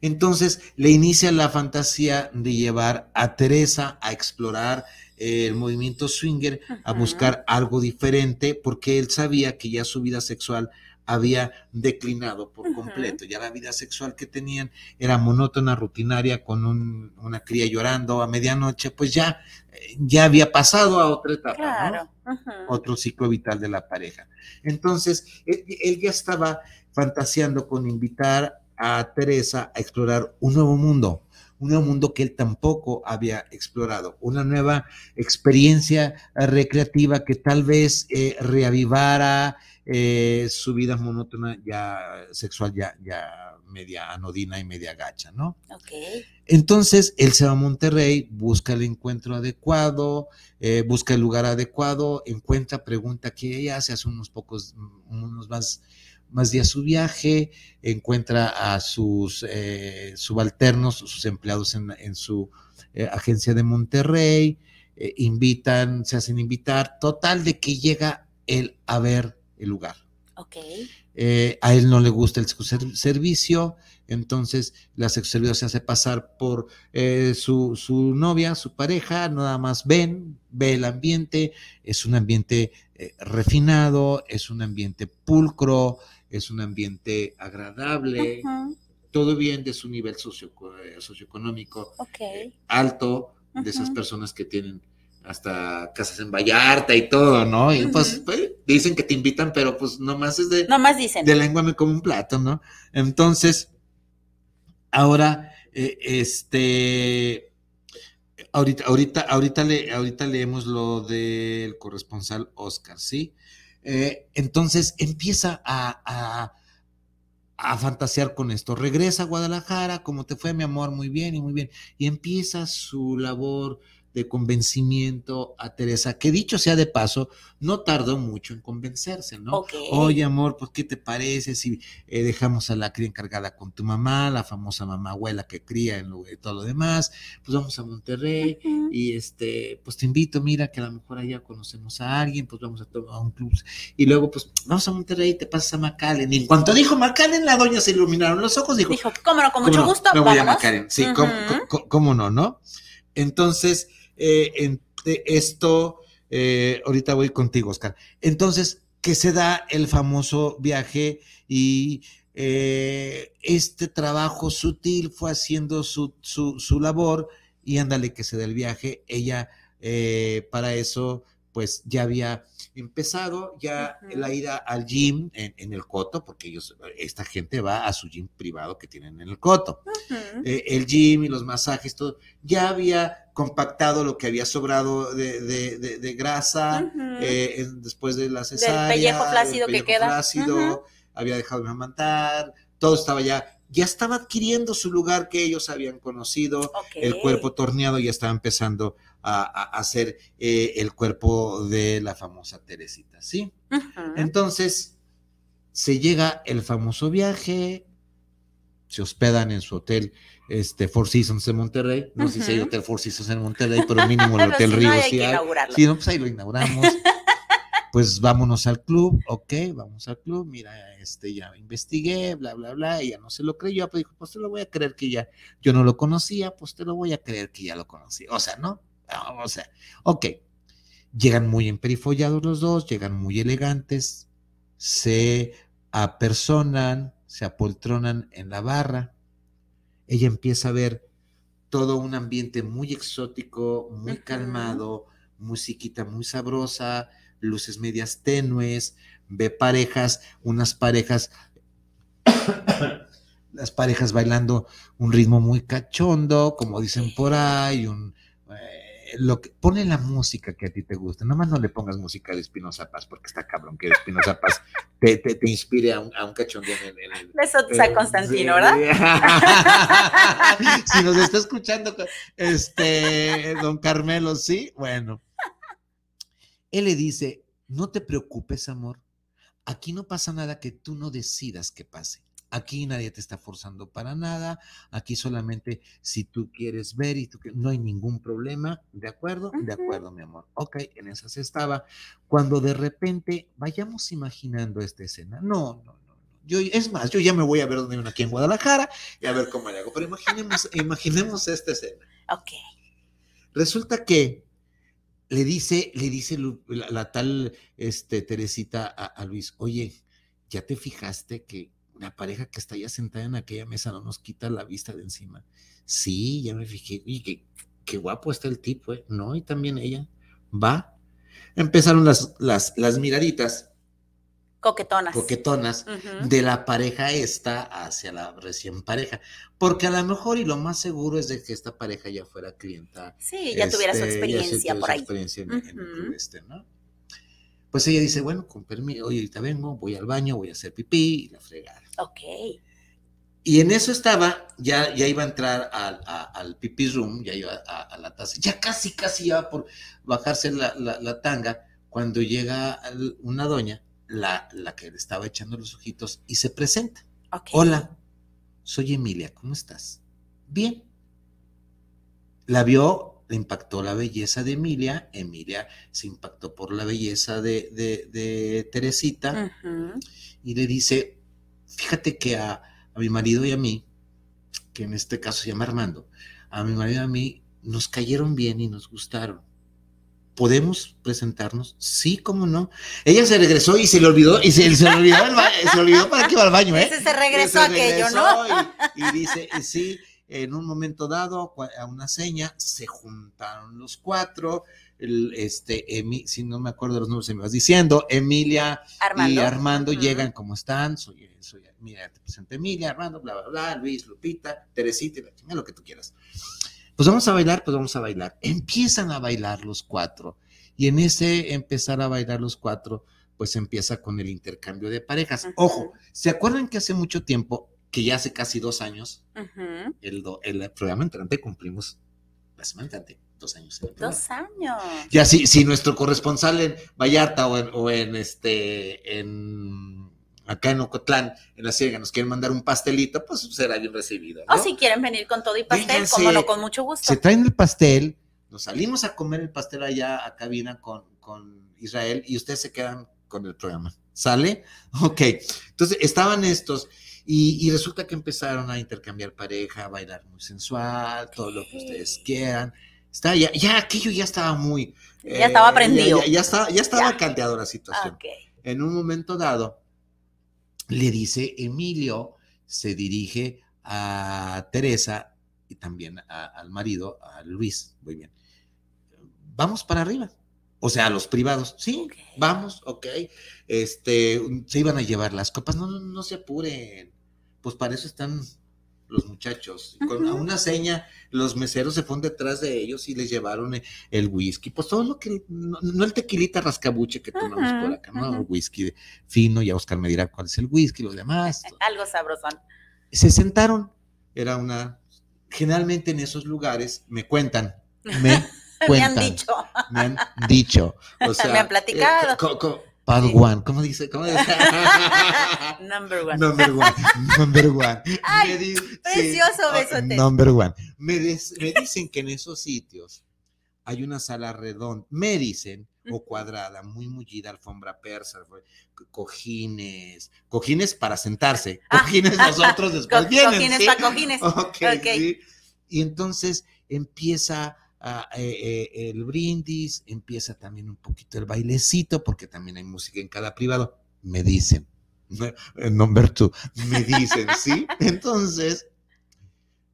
Entonces le inicia la fantasía de llevar a Teresa a explorar eh, el movimiento swinger, a buscar algo diferente, porque él sabía que ya su vida sexual había declinado por completo. Ya la vida sexual que tenían era monótona, rutinaria, con un- una cría llorando a medianoche, pues ya, eh, ya había pasado a otra etapa, ¿no? Otro ciclo vital de la pareja. Entonces, él, él ya estaba fantaseando con invitar a Teresa a explorar un nuevo mundo, un nuevo mundo que él tampoco había explorado, una nueva experiencia eh, recreativa que tal vez eh, reavivara eh, su vida monótona ya sexual, ya, ya media anodina y media gacha, ¿no? Entonces, él se va a Monterrey, busca el encuentro adecuado, eh, busca el lugar adecuado, encuentra, pregunta qué ella hace, hace unos pocos, unos más, más días su viaje, encuentra a sus eh, subalternos, sus empleados en, en su eh, agencia de Monterrey, invitan, se hacen invitar, total de que llega él a ver el lugar. Ok. Eh, a él no le gusta el servicio, entonces la sexualidad se hace pasar por eh, su, su, novia, su pareja, nada más ven, ve el ambiente, es un ambiente eh, refinado, es un ambiente pulcro, es un ambiente agradable, todo bien de su nivel socio, socioeconómico alto, de esas personas que tienen hasta casas en Vallarta y todo, ¿no? Y pues, pues, dicen que te invitan, pero pues nomás es de... Nomás dicen. De lengua me como un plato, ¿no? Entonces, ahora, eh, este... Ahorita, ahorita, ahorita, le, ahorita leemos lo del corresponsal Oscar, ¿sí? Eh, entonces empieza a, a, a, fantasear con esto. Regresa a Guadalajara, como te fue, mi amor, muy bien y muy bien. Y empieza su labor de convencimiento a Teresa, que dicho sea de paso, no tardó mucho en convencerse, ¿no? Oye, amor, pues, ¿qué te parece si eh, dejamos a la cría encargada con tu mamá, la famosa mamá abuela que cría en lo, todo lo demás? Pues vamos a Monterrey y este, pues te invito, mira que a lo mejor allá conocemos a alguien, pues vamos a, a un club. Y luego, pues, vamos a Monterrey y te pasas a McAllen. Y en cuanto dijo McAllen, la doña se iluminaron los ojos, dijo, dijo ¿cómo no? Con mucho gusto, me voy a McAllen. Sí, ¿cómo, no, no? Entonces, eh, esto, eh, ahorita voy contigo, Oscar. Entonces, que se da el famoso viaje y eh, este trabajo sutil fue haciendo su, su, labor y ándale que se da el viaje. Ella para eso pues ya había empezado ya la ida al gym en, el Coto, porque ellos, esta gente va a su gym privado que tienen en el Coto. el gym y los masajes, todo, ya había compactado lo que había sobrado de, grasa eh, después de la cesárea. Del pellejo flácido que queda. Flácido, había dejado de amamantar, todo estaba ya, ya estaba adquiriendo su lugar que ellos habían conocido, el cuerpo torneado ya estaba empezando a, hacer eh, el cuerpo de la famosa Teresita, ¿sí? Entonces, se llega el famoso viaje, se hospedan en su hotel este Four Seasons de Monterrey. No sé si hay Hotel Four Seasons en Monterrey, pero mínimo el Hotel Río sí hay. Sí, no, pues ahí lo inauguramos. pues vámonos al club, ok, vamos al club, mira, este, ya investigué, bla, bla, bla, ella no se lo creyó, pues dijo, pues te lo voy a creer que ya, yo no lo conocía, pues te lo voy a creer que ya lo conocía, o sea, ¿no? O sea, ok, llegan muy emperifollados los dos, llegan muy elegantes, se apersonan, se apoltronan en la barra, ella empieza a ver todo un ambiente muy exótico, muy calmado, musiquita muy sabrosa, luces medias tenues, ve parejas, unas parejas, las parejas bailando un ritmo muy cachondo, como dicen por ahí, un, lo que pone la música que a ti te gusta. Nomás no le pongas música de Espinoza Paz, porque está cabrón que Espinoza Paz te, te, inspire a un, a un cachondeo en el. Eso a Constantino, ¿verdad? si nos está escuchando, este, don Carmelo, sí, bueno. Él le dice: No te preocupes, amor. Aquí no pasa nada que tú no decidas que pase. Aquí nadie te está forzando para nada. Aquí solamente si tú quieres ver y tú no hay ningún problema. ¿De acuerdo? De acuerdo, mi amor. Ok, en esas estaba. Cuando de repente vayamos imaginando esta escena. No, no, no. Yo, es más, yo ya me voy a ver donde uno aquí en Guadalajara y a ver cómo le hago. Pero imaginemos, imaginemos esta escena. Ok. Resulta que le dice, le dice la, tal este, Teresita a, a Luis, oye, ¿ya te fijaste que la pareja que está ya sentada en aquella mesa no nos quita la vista de encima. Sí, ya me fijé, y qué, qué guapo está el tipo, ¿eh? No, y también ella. Va. Empezaron las, las, las miraditas. Coquetonas. Coquetonas de la pareja esta hacia la recién pareja. Porque a lo mejor y lo más seguro es de que esta pareja ya fuera clienta. Sí, ya tuviera su este, experiencia por ahí. experiencia en, el este, ¿no? Pues ella dice, bueno, con permiso, oye, ahorita vengo, voy al baño, voy a hacer pipí y la fregada. Ok. Y en eso estaba, ya, ya iba a entrar al, al pipí room, ya iba a, la taza, ya casi, casi iba por bajarse la, tanga, cuando llega una doña, la, la, que le estaba echando los ojitos, y se presenta. Hola, soy Emilia, ¿cómo estás? Bien. La vio le impactó la belleza de Emilia, Emilia se impactó por la belleza de, de, de Teresita y le dice, fíjate que a, a mi marido y a mí, que en este caso se llama Armando, a mi marido y a mí nos cayeron bien y nos gustaron. ¿Podemos presentarnos? Sí, cómo no. Ella se regresó y se le olvidó, y se, se le olvidó, el para que iba al baño, ¿eh? Ese se regresó Se aquello, ¿no? regresó Y, y dice, y sí, en un momento dado, a una seña, se juntaron los cuatro, el, este, Emi- si no me acuerdo de los nombres, se me vas diciendo, Emilia Armando. y Armando llegan, ¿cómo están? Soy, soy, mira, te presento Emilia, Armando, bla, bla, bla, Luis, Lupita, Teresita, y la chingada, lo que tú quieras. Pues vamos a bailar, pues vamos a bailar. Empiezan a bailar los cuatro. Y en ese empezar a bailar los cuatro, pues empieza con el intercambio de parejas. Ojo, ¿se acuerdan que hace mucho tiempo, que ya hace casi dos años, el, do- el programa entrante cumplimos, la semana entrante, dos años. en. Dos años. Ya si, si nuestro corresponsal en Vallarta o en, o en este en acá en Ocotlán, en la Ciega, nos quieren mandar un pastelito, pues será bien recibido. ¿no? O si quieren venir con todo y pastel, Vénganse. como no, con mucho gusto. Se traen el pastel, nos salimos a comer el pastel allá a cabina con, con Israel y ustedes se quedan con el programa. ¿Sale? Ok. Entonces estaban estos y, y resulta que empezaron a intercambiar pareja, a bailar muy sensual, todo lo que ustedes quieran. Está ya, ya aquello ya estaba muy. Ya estaba eh, prendido. Ya, ya- ya estaba, ya estaba caldeado la situación. Ok. En un momento dado, le dice Emilio, se dirige a Teresa y también a- al marido, a Luis. Muy bien. Vamos para arriba. O sea, a los privados. Sí, vamos, ok. Este, se iban a llevar las copas. No, no, no se apuren. Pues para eso están los muchachos. Y Con una seña, los meseros se fueron detrás de ellos y les llevaron eh, el whisky. Pues todo lo que, no, no el tequilita rascabuche que tomamos por acá, ¿no? El whisky fino, ya Oscar me dirá cuál es el whisky, los demás. Algo sabrosón. Se sentaron. Era una, generalmente en esos lugares me cuentan, me Me cuentan, han dicho. me han dicho, o sea, Me han platicado. eh, co- co- Sí. one, ¿cómo dice? ¿Cómo dice? Number one. number one, number one. Ay, Me precioso ah, besote. Number one. Me, des- me dicen que en esos sitios hay una sala redonda, me dicen, o cuadrada, muy mullida, alfombra persa, cojines, cojines para sentarse, Ah, cojines nosotros después Co- vienen. cojines ¿sí? pa' cojines. Ok, Ok. sí. Y entonces empieza ah, eh, eh, el brindis, empieza también un poquito el bailecito, porque también hay música en cada privado. Me dicen, number two, me dicen, ¿sí? Entonces,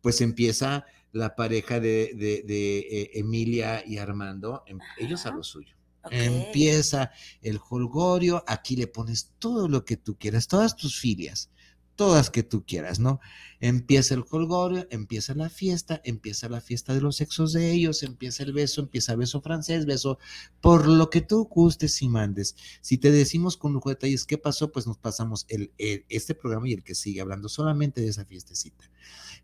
pues empieza la pareja de, de- de, eh, Emilia y Armando, em- ellos a lo suyo. Empieza el holgorio, aquí le pones todo lo que tú quieras, todas tus filias, todas que tú quieras, ¿no? Empieza el holgorio, empieza la fiesta, empieza la fiesta de los sexos de ellos, empieza el beso, empieza beso francés, beso, por lo que tú gustes y mandes. Si te decimos con lujo de detalles qué pasó, pues nos pasamos el, el- este programa y el que sigue hablando solamente de esa fiestecita.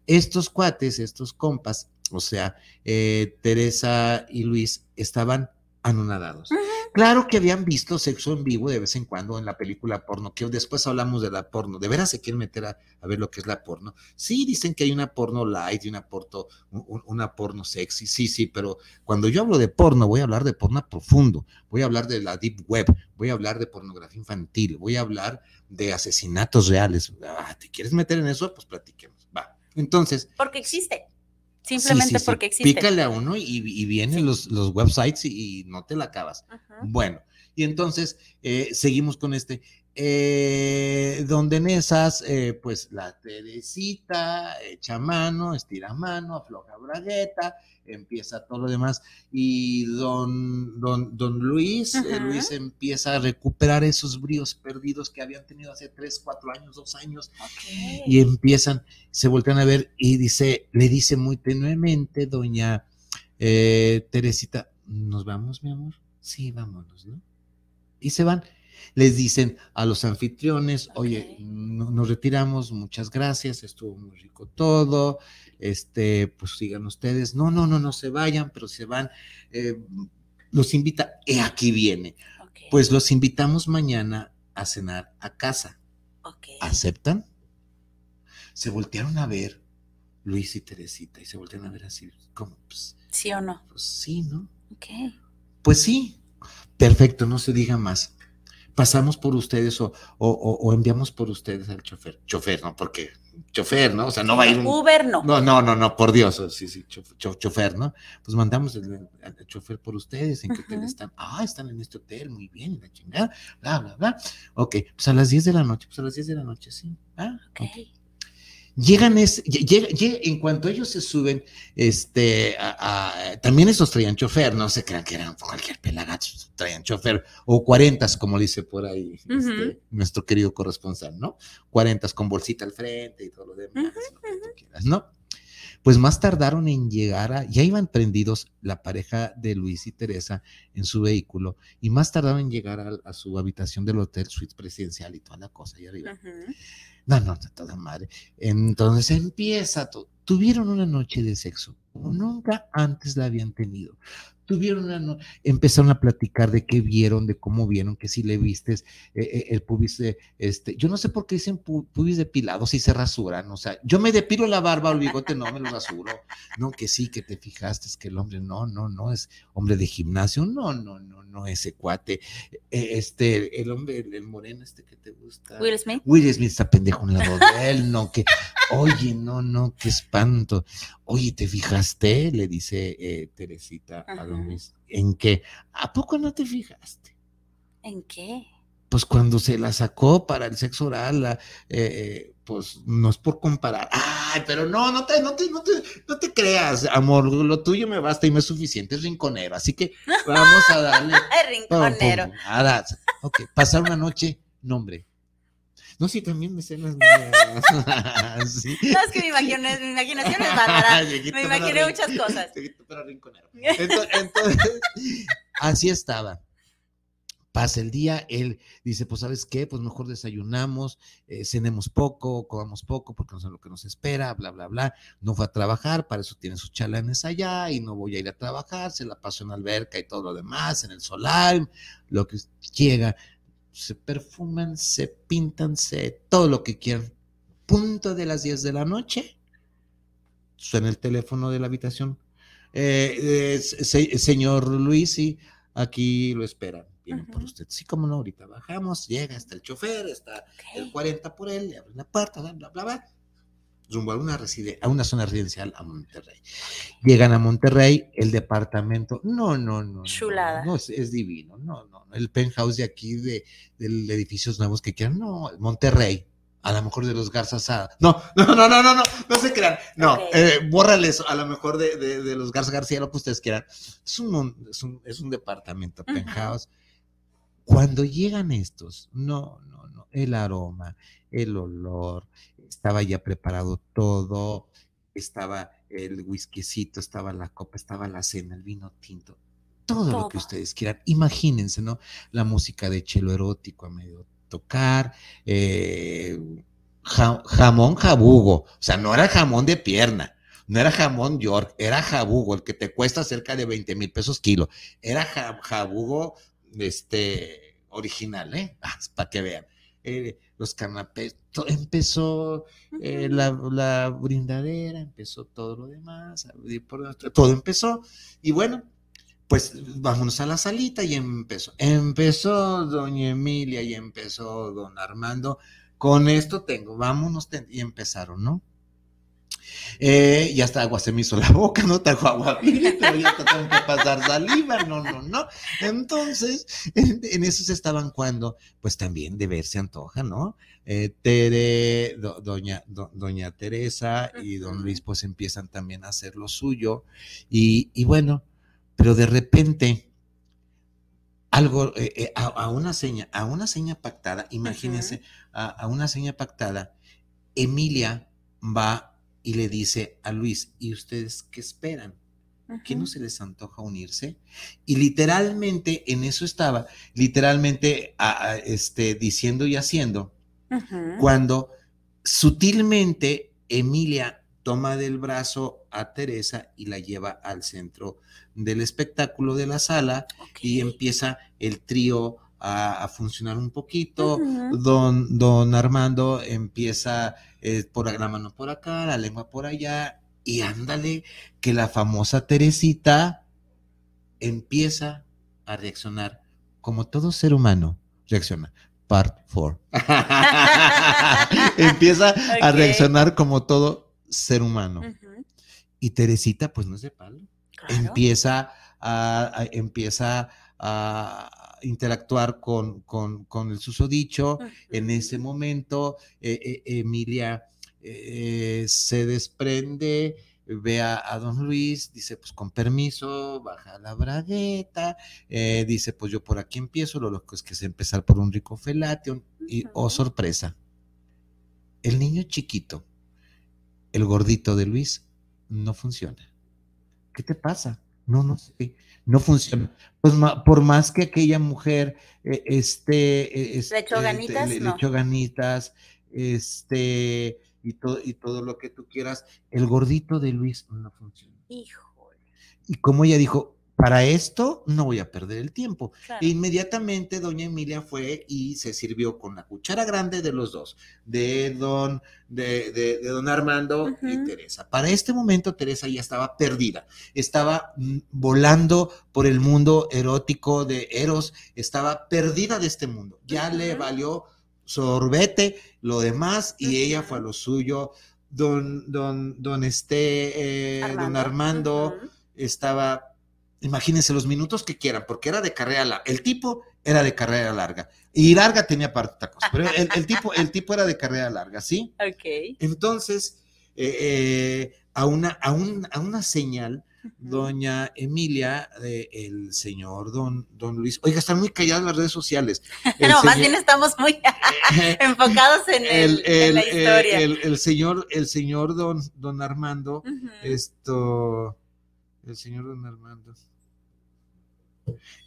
Estos cuates, estos compas, o sea, eh, Teresa y Luis estaban anonadados. Claro que habían visto sexo en vivo de vez en cuando en la película porno, que después hablamos de la porno. ¿De veras se quieren meter a, a ver lo que es la porno? Sí, dicen que hay una porno light y una, porto, un- una porno sexy, sí, sí, pero cuando yo hablo de porno, voy a hablar de porno profundo, voy a hablar de la deep web, voy a hablar de pornografía infantil, voy a hablar de asesinatos reales. Ah, ¿Te quieres meter en eso? Pues platiquemos. Va. Entonces, Porque existe. Simplemente sí, sí, porque existe. Pícale a uno y, y vienen los, los websites y, y no te la acabas. Bueno, y entonces eh, seguimos con este, eh, donde en esas, eh, pues la Teresita echa mano, estira mano, afloja bragueta, empieza todo lo demás, y don, don, don Luis, eh. Luis empieza a recuperar esos bríos perdidos que habían tenido hace tres, cuatro años, dos años, y empiezan, se voltean a ver y dice, le dice muy tenuemente, doña eh, Teresita, ¿nos vamos, mi amor? Sí, vámonos, ¿no? Y se van. Les dicen a los anfitriones, oye, no- nos retiramos, muchas gracias, estuvo muy rico todo, este, pues sigan ustedes. No, no, no, no se vayan, pero se van. eh, los invita, y aquí viene. Pues los invitamos mañana a cenar a casa. ¿Aceptan? Se voltearon a ver Luis y Teresita y se voltearon a ver así, como, pues, ¿Sí o no? Pues sí, ¿no? Ok. Pues sí. Perfecto, no se diga más. Pasamos por ustedes o, o, o enviamos por ustedes al chofer. Chofer, ¿no? Porque chofer, ¿no? O sea, no va a ir un... Uber no. No, no, no, no, por Dios, sí, sí, chofer, ¿no? Pues mandamos el, chofer por ustedes, ¿en qué hotel están? Ah, están en este hotel, muy bien, la chingada, bla, bla, bla. Ok, pues a las 10 de la noche, pues a las 10 de la noche, sí. Ah, ok. okay. Llegan, es, llega, llega, en cuanto ellos se suben, este, a, a, también esos traían chofer, no se crean que eran cualquier pelagacho, traían chofer, o cuarentas, como dice por ahí uh -huh. este, nuestro querido corresponsal, ¿no? Cuarentas con bolsita al frente y todo lo demás, uh -huh. lo que tú quieras, ¿no? Pues más tardaron en llegar a, ya iban prendidos la pareja de Luis y Teresa en su vehículo, y más tardaron en llegar a, a su habitación del hotel, suite presidencial y toda la cosa ahí arriba. Uh -huh. No, no, toda madre. Entonces empieza todo. Tuvieron una noche de sexo, como nunca antes la habían tenido. Tuvieron una no empezaron a platicar de qué vieron, de cómo vieron, que si le vistes eh, el pubis, de, este, yo no sé por qué dicen pu pubis depilados y se rasuran, o sea, yo me depilo la barba o el bigote, no me lo rasuro, no, que sí, que te fijaste, es que el hombre, no, no, no, es hombre de gimnasio, no, no, no, no, ese cuate, este, el hombre, el, moreno este que te gusta. Will Smith. Will Smith está pendejo en lado de él, no, que, oye, no, no, qué espanto. Oye, ¿te fijaste? Le dice eh, Teresita Ajá. a Don Luis. ¿En qué? ¿A poco no te fijaste? ¿En qué? Pues cuando se la sacó para el sexo oral, la, eh, pues no es por comparar. Ay, pero no, no te, no te, no te, no te creas, amor, lo tuyo me basta y me es suficiente, es rinconero, así que vamos a darle. rinconero. A dar, ok, pasar una noche, nombre. No, sí, también me sé las sí. No, es que mi imaginación, mi imaginación es bárbara. me imaginé muchas cosas. Entonces, entonces, así estaba pasa el día, él dice, pues sabes qué, pues mejor desayunamos, eh, cenemos poco, comamos poco, porque no sé lo que nos espera, bla, bla, bla. No fue a trabajar, para eso tiene sus chalanes allá y no voy a ir a trabajar, se la pasó en la alberca y todo lo demás, en el solar, lo que llega, se perfuman, se pintan, se todo lo que quieran. Punto de las 10 de la noche, suena el teléfono de la habitación. Eh, eh, se, señor Luis, sí, aquí lo esperan vienen por usted. Sí, como no, ahorita bajamos, llega, está el chofer, está okay. el 40 por él, le abren la puerta, bla, bla, bla, bla, rumbo a una, a una zona residencial a Monterrey. Llegan a Monterrey, el departamento, no, no, no. Chulada. No, no es, es, divino, no, no, el penthouse de aquí, de, de, de edificios nuevos que quieran, no, Monterrey, a lo mejor de los Garza Sada. No, no, no, no, no, no, no se crean. No, okay. eh, bórrales a lo mejor de, de, de, los Garza García, lo que ustedes quieran. Es un, es un, es un departamento, uh -huh. penthouse. Cuando llegan estos, no, no, no, el aroma, el olor, estaba ya preparado todo, estaba el whiskycito, estaba la copa, estaba la cena, el vino tinto, todo, todo. lo que ustedes quieran. Imagínense, ¿no? La música de chelo erótico a medio tocar, eh, jamón jabugo, o sea, no era jamón de pierna, no era jamón York, era jabugo, el que te cuesta cerca de 20 mil pesos kilo, era jabugo, este, original, ¿eh? Ah, para que vean. Eh, los canapés, todo, empezó eh, la, la, brindadera, empezó todo lo demás, todo empezó, y bueno, pues vámonos a la salita y empezó. Empezó doña Emilia y empezó don Armando. Con esto tengo, vámonos, y empezaron, ¿no? Eh, ya hasta agua se me hizo la boca, no tengo agua, pero ya tengo que pasar saliva, no, no, no. Entonces, en, en eso se estaban cuando, pues también de ver se antoja, ¿no? Eh, Tere, do, doña, do, doña Teresa y don Luis, pues empiezan también a hacer lo suyo. Y, y bueno, pero de repente algo eh, eh, a, a, una seña, a una seña pactada, imagínense, uh -huh. a, a, una seña pactada, Emilia va y le dice a Luis, ¿y ustedes qué esperan? ¿Qué no se les antoja unirse? Y literalmente en eso estaba, literalmente a, este, diciendo y haciendo, cuando sutilmente Emilia toma del brazo a Teresa y la lleva al centro del espectáculo de la sala okay. y empieza el trío a, a funcionar un poquito. Uh -huh. don, don Armando empieza eh, por la mano por acá, la lengua por allá, Y ándale, que la famosa Teresita empieza a reaccionar como todo ser humano reacciona. Part 4. empieza a reaccionar como todo ser humano. Y Teresita, pues no es de palo. claro. Empieza a, a- empieza a interactuar con, con, con el susodicho. En ese momento, eh, eh, Emilia eh, se desprende, ve a, a don Luis, dice, pues con permiso, baja la bragueta, dice, pues yo por aquí empiezo, lo loco es que es empezar por un rico felation, y, oh sorpresa, el niño chiquito, el gordito de Luis, no funciona. ¿Qué te pasa? No, no sé, no funciona. Pues por más que aquella mujer eh, este, eh, ¿Le echó este, ganitas? le, le No. echó ganitas, este, y todo, y todo lo que tú quieras, el gordito de Luis no funciona. Híjole. Y como ella dijo, para esto no voy a perder el tiempo. claro. E inmediatamente doña Emilia fue y se sirvió con la cuchara grande de los dos, de don, de, de- de don Armando y. Teresa. Para este momento Teresa ya estaba perdida, estaba mm, volando por el mundo erótico de Eros, estaba perdida de este mundo. Ya le valió sorbete lo demás y ella fue a lo suyo. Don, don, don este, eh, don Armando estaba, imagínense los minutos que quieran, porque era de carrera larga. El tipo era de carrera larga. Y larga tenía parte otra cosa, pero el, el tipo, el tipo era de carrera larga, ¿sí? Ok. Entonces, eh, eh, a, una, a, un- a una señal, doña Emilia, el señor don, don Luis, oiga, están muy calladas las redes sociales. El No, más bien estamos muy enfocados en, el, el, en el- la historia. el- señor, el señor don, don Armando, esto, el señor don Armando.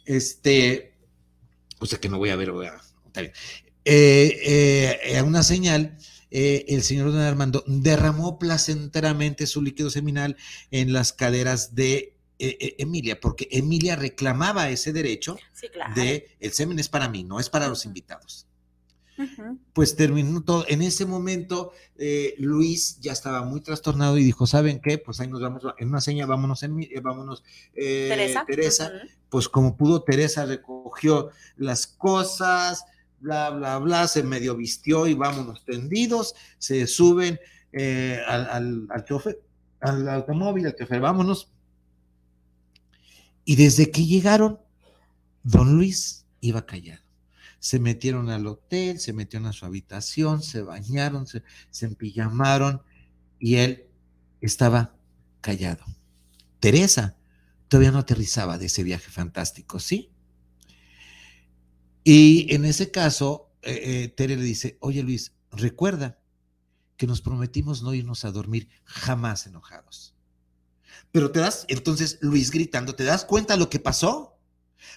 Este, o sea que no voy a ver, voy a- está bien. Eh, eh, a una señal, eh, el señor don Armando derramó placenteramente su líquido seminal en las caderas de eh, eh, Emilia, porque Emilia reclamaba ese derecho Sí, claro. de el semen es para mí, no es para los Ujú. Pues terminó todo. En ese momento, eh, Luis ya estaba muy trastornado y dijo, ¿saben qué? Pues ahí nos vamos, en una seña, vámonos, en, vámonos, eh, Teresa. Pues como pudo, Teresa recogió las cosas, bla, bla, bla, se medio vistió y vámonos tendidos, se suben eh, al, al, al chofer, al automóvil, al chofer, vámonos. Y desde que llegaron, don Luis iba callado. Se metieron al hotel, se metieron a su habitación, se bañaron, se, se y él estaba callado. Teresa todavía no aterrizaba de ese viaje fantástico, ¿sí? Y en ese caso, eh, eh, Tere le dice, oye Luis, recuerda que nos prometimos no irnos a dormir jamás enojados. Pero te das, entonces Luis gritando, ¿te das cuenta lo que pasó?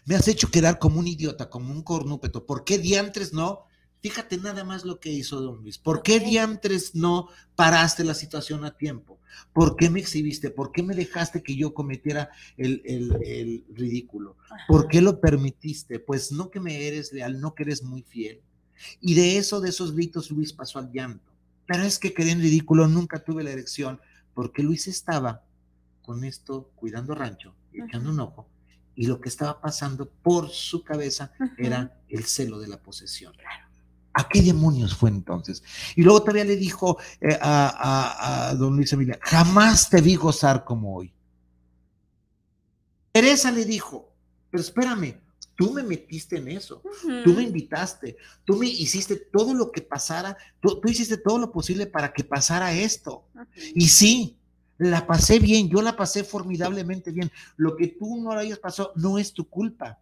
Me has hecho quedar como un idiota, como un cornúpeto. ¿Por qué diantres no? Fíjate nada más lo que hizo don Luis. ¿Por qué diantres no paraste la situación a tiempo? ¿Por qué me exhibiste? ¿Por qué me dejaste que yo cometiera el, el- el ridículo? ¿Por qué lo permitiste? Pues no que me eres leal, no que eres muy fiel. Y de eso, de esos gritos, Luis pasó al llanto. Pero es que quedé en ridículo, nunca tuve la erección, porque Luis estaba con esto cuidando rancho echando un ojo, y lo que estaba pasando por su cabeza era el celo de la posesión. ¿A qué demonios fue entonces? Y luego todavía le dijo eh, a, a- a don Luis Emilia, jamás te vi gozar como hoy. Teresa le dijo, pero espérame, tú me metiste en eso, tú me invitaste, tú me hiciste todo lo que pasara, tú, tú hiciste todo lo posible para que pasara esto. Y sí, la pasé bien, yo la pasé formidablemente bien. Lo que tú no lo hayas pasado no es tu culpa,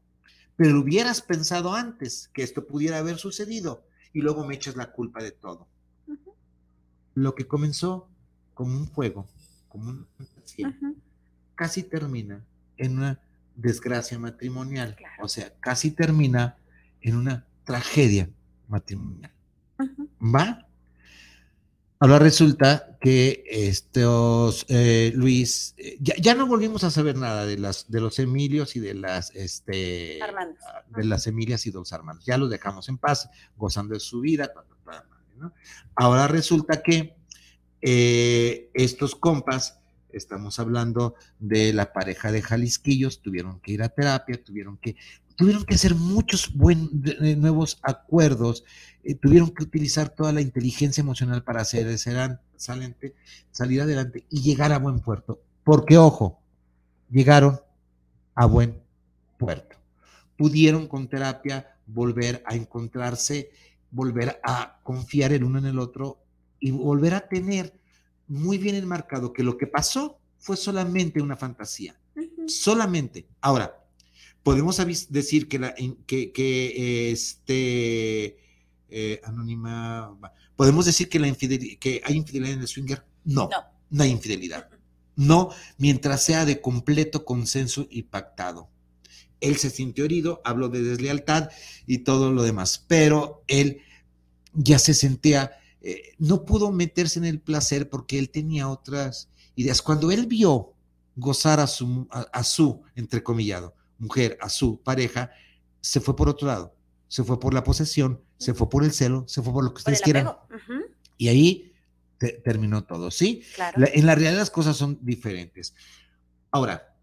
pero hubieras pensado antes que esto pudiera haber sucedido y luego me echas la culpa de todo. Lo que comenzó como un juego, como una fantasía, Ujú. casi termina en una desgracia matrimonial, Claro. o sea, casi termina en una tragedia matrimonial. ¿Va? Ahora resulta que estos, eh, Luis, eh, ya, ya no volvimos a saber nada de, las, de los Emilios y de las, este, Armandos. de las Emilias y dos hermanos. Ya los dejamos en paz, gozando de su vida. ¿no? Ahora resulta que eh, estos compas estamos hablando de la pareja de Jalisquillos, tuvieron que ir a terapia, tuvieron que, tuvieron que hacer muchos buen, nuevos acuerdos, eh, tuvieron que utilizar toda la inteligencia emocional para hacer salir adelante y llegar a buen puerto. Porque, ojo, llegaron a buen puerto. Pudieron con terapia volver a encontrarse, volver a confiar el uno en el otro y volver a tener muy bien enmarcado que lo que pasó fue solamente una fantasía. Solamente. Ahora, podemos decir que, la, que, este eh, anónima, podemos decir que, la que hay infidelidad en el swinger. No, no, no hay infidelidad. No, mientras sea de completo consenso y pactado. Él se sintió herido, habló de deslealtad y todo lo demás, pero él ya se sentía eh, no pudo meterse en el placer porque él tenía otras ideas. Cuando él vio gozar a su, a, su entrecomillado, mujer, a su pareja, se fue por otro lado, se fue por la posesión, se fue por el celo, se fue por lo que ustedes quieran. Y ahí terminó todo, ¿sí? en la realidad las cosas son diferentes. Ahora,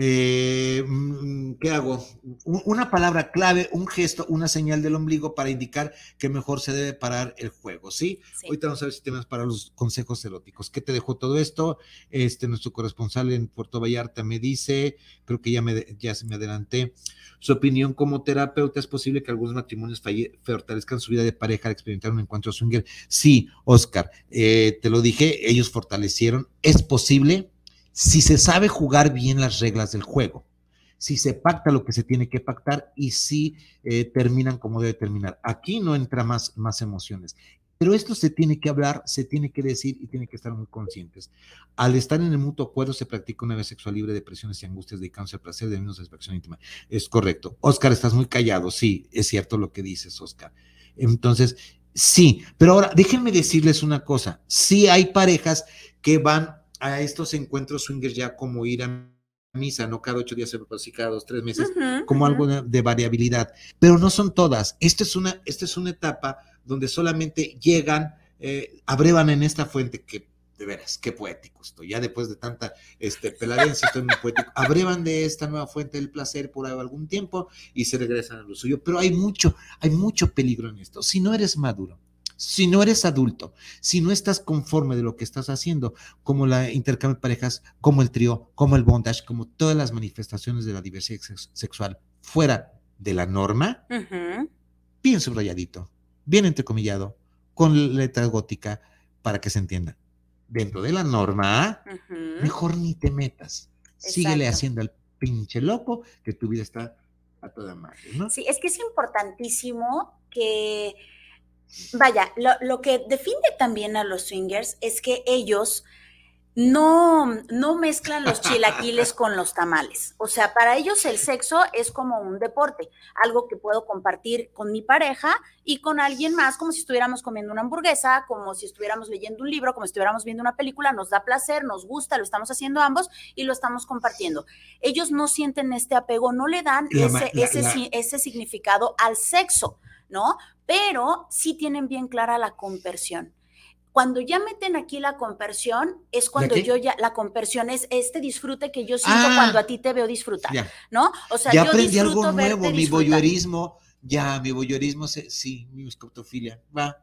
eh, mm, ¿Qué hago? Una palabra clave, un gesto, una señal del ombligo para indicar que mejor se debe parar el juego, ¿sí? Hoy vamos a ver si tenemos para los consejos eróticos. ¿Qué te dejó todo esto? Este, nuestro corresponsal en Puerto Vallarta me dice, creo que ya, me, ya se me adelanté, su opinión como terapeuta, ¿es posible que algunos matrimonios fortalezcan su vida de pareja al experimentar un encuentro swinger? Sí, Oscar, eh, te lo dije, ellos fortalecieron, es posible, si se sabe jugar bien las reglas del juego, si se pacta lo que se tiene que pactar y si eh, terminan como debe terminar. Aquí no entra más, más emociones. Pero esto se tiene que hablar, se tiene que decir y tiene que estar muy conscientes. Al estar en el mutuo acuerdo se practica una vez sexual libre de presiones y angustias, de cáncer, placer, de menos satisfacción íntima. Es correcto. Oscar, estás muy callado. Sí, es cierto lo que dices, Oscar. Entonces, sí, pero ahora déjenme decirles una cosa. Sí hay parejas que van a estos encuentros swingers ya como ir a misa, no cada ocho días, cada dos, tres meses, como algo de, variabilidad. Pero no son todas. Esta es una, esta es una etapa donde solamente llegan, eh, abrevan en esta fuente que de veras, qué poético estoy. Ya después de tanta este, peladencia, estoy muy poético. Abrevan de esta nueva fuente del placer por algún tiempo y se regresan a lo suyo. Pero hay mucho, hay mucho peligro en esto. Si no eres maduro, si no eres adulto, si no estás conforme de lo que estás haciendo, como la intercambio de parejas, como el trío, como el bondage, como todas las manifestaciones de la diversidad sexual fuera de la norma, bien subrayadito, bien entrecomillado, con letra gótica para que se entienda. Dentro de la norma, mejor ni te metas. Síguele haciendo al pinche loco que tu vida está a toda madre, ¿no? Sí, es que es importantísimo que vaya, lo, que define también a los swingers es que ellos no, no mezclan los chilaquiles con los tamales. O sea, para ellos el sexo es como un deporte, algo que puedo compartir con mi pareja y con alguien más, como si estuviéramos comiendo una hamburguesa, como si estuviéramos leyendo un libro, como si estuviéramos viendo una película, nos da placer, nos gusta, lo estamos haciendo ambos y lo estamos compartiendo. Ellos no sienten este apego, no le dan ese, ese, ese significado al sexo. ¿No? Pero sí tienen bien clara la conversión. Cuando ya meten aquí la conversión, es cuando yo ya, la conversión es este disfrute que yo siento ah. cuando a ti te veo disfrutar, ¿no? O sea, ya yo aprendí algo nuevo, mi voyeurismo, ya, mi voyeurismo, sí, mi escotofilia, va.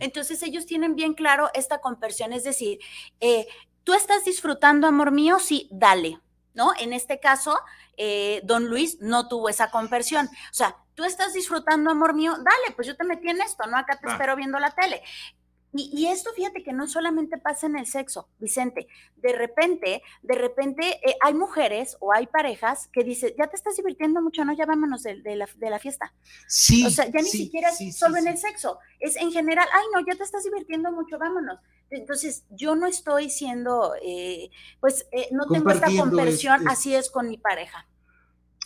Entonces ellos tienen bien claro esta conversión, es decir, eh, tú estás disfrutando, amor mío, sí, dale, ¿no? En este caso, eh, don Luis no tuvo esa conversión. O sea, tú estás disfrutando, amor mío, dale, pues yo te metí en esto, ¿no? Acá te espero viendo la tele. Y, esto, fíjate que no solamente pasa en el sexo, Vicente. De repente, de repente eh, hay mujeres o hay parejas que dicen, ya te estás divirtiendo mucho, ¿no? Ya vámonos de, la, fiesta. Sí. O sea, ya ni siquiera solo en el sexo, es en general, ay, no, ya te estás divirtiendo mucho, vámonos. Entonces, yo no estoy siendo, eh, pues, eh, no tengo esta conversión, así es con mi pareja.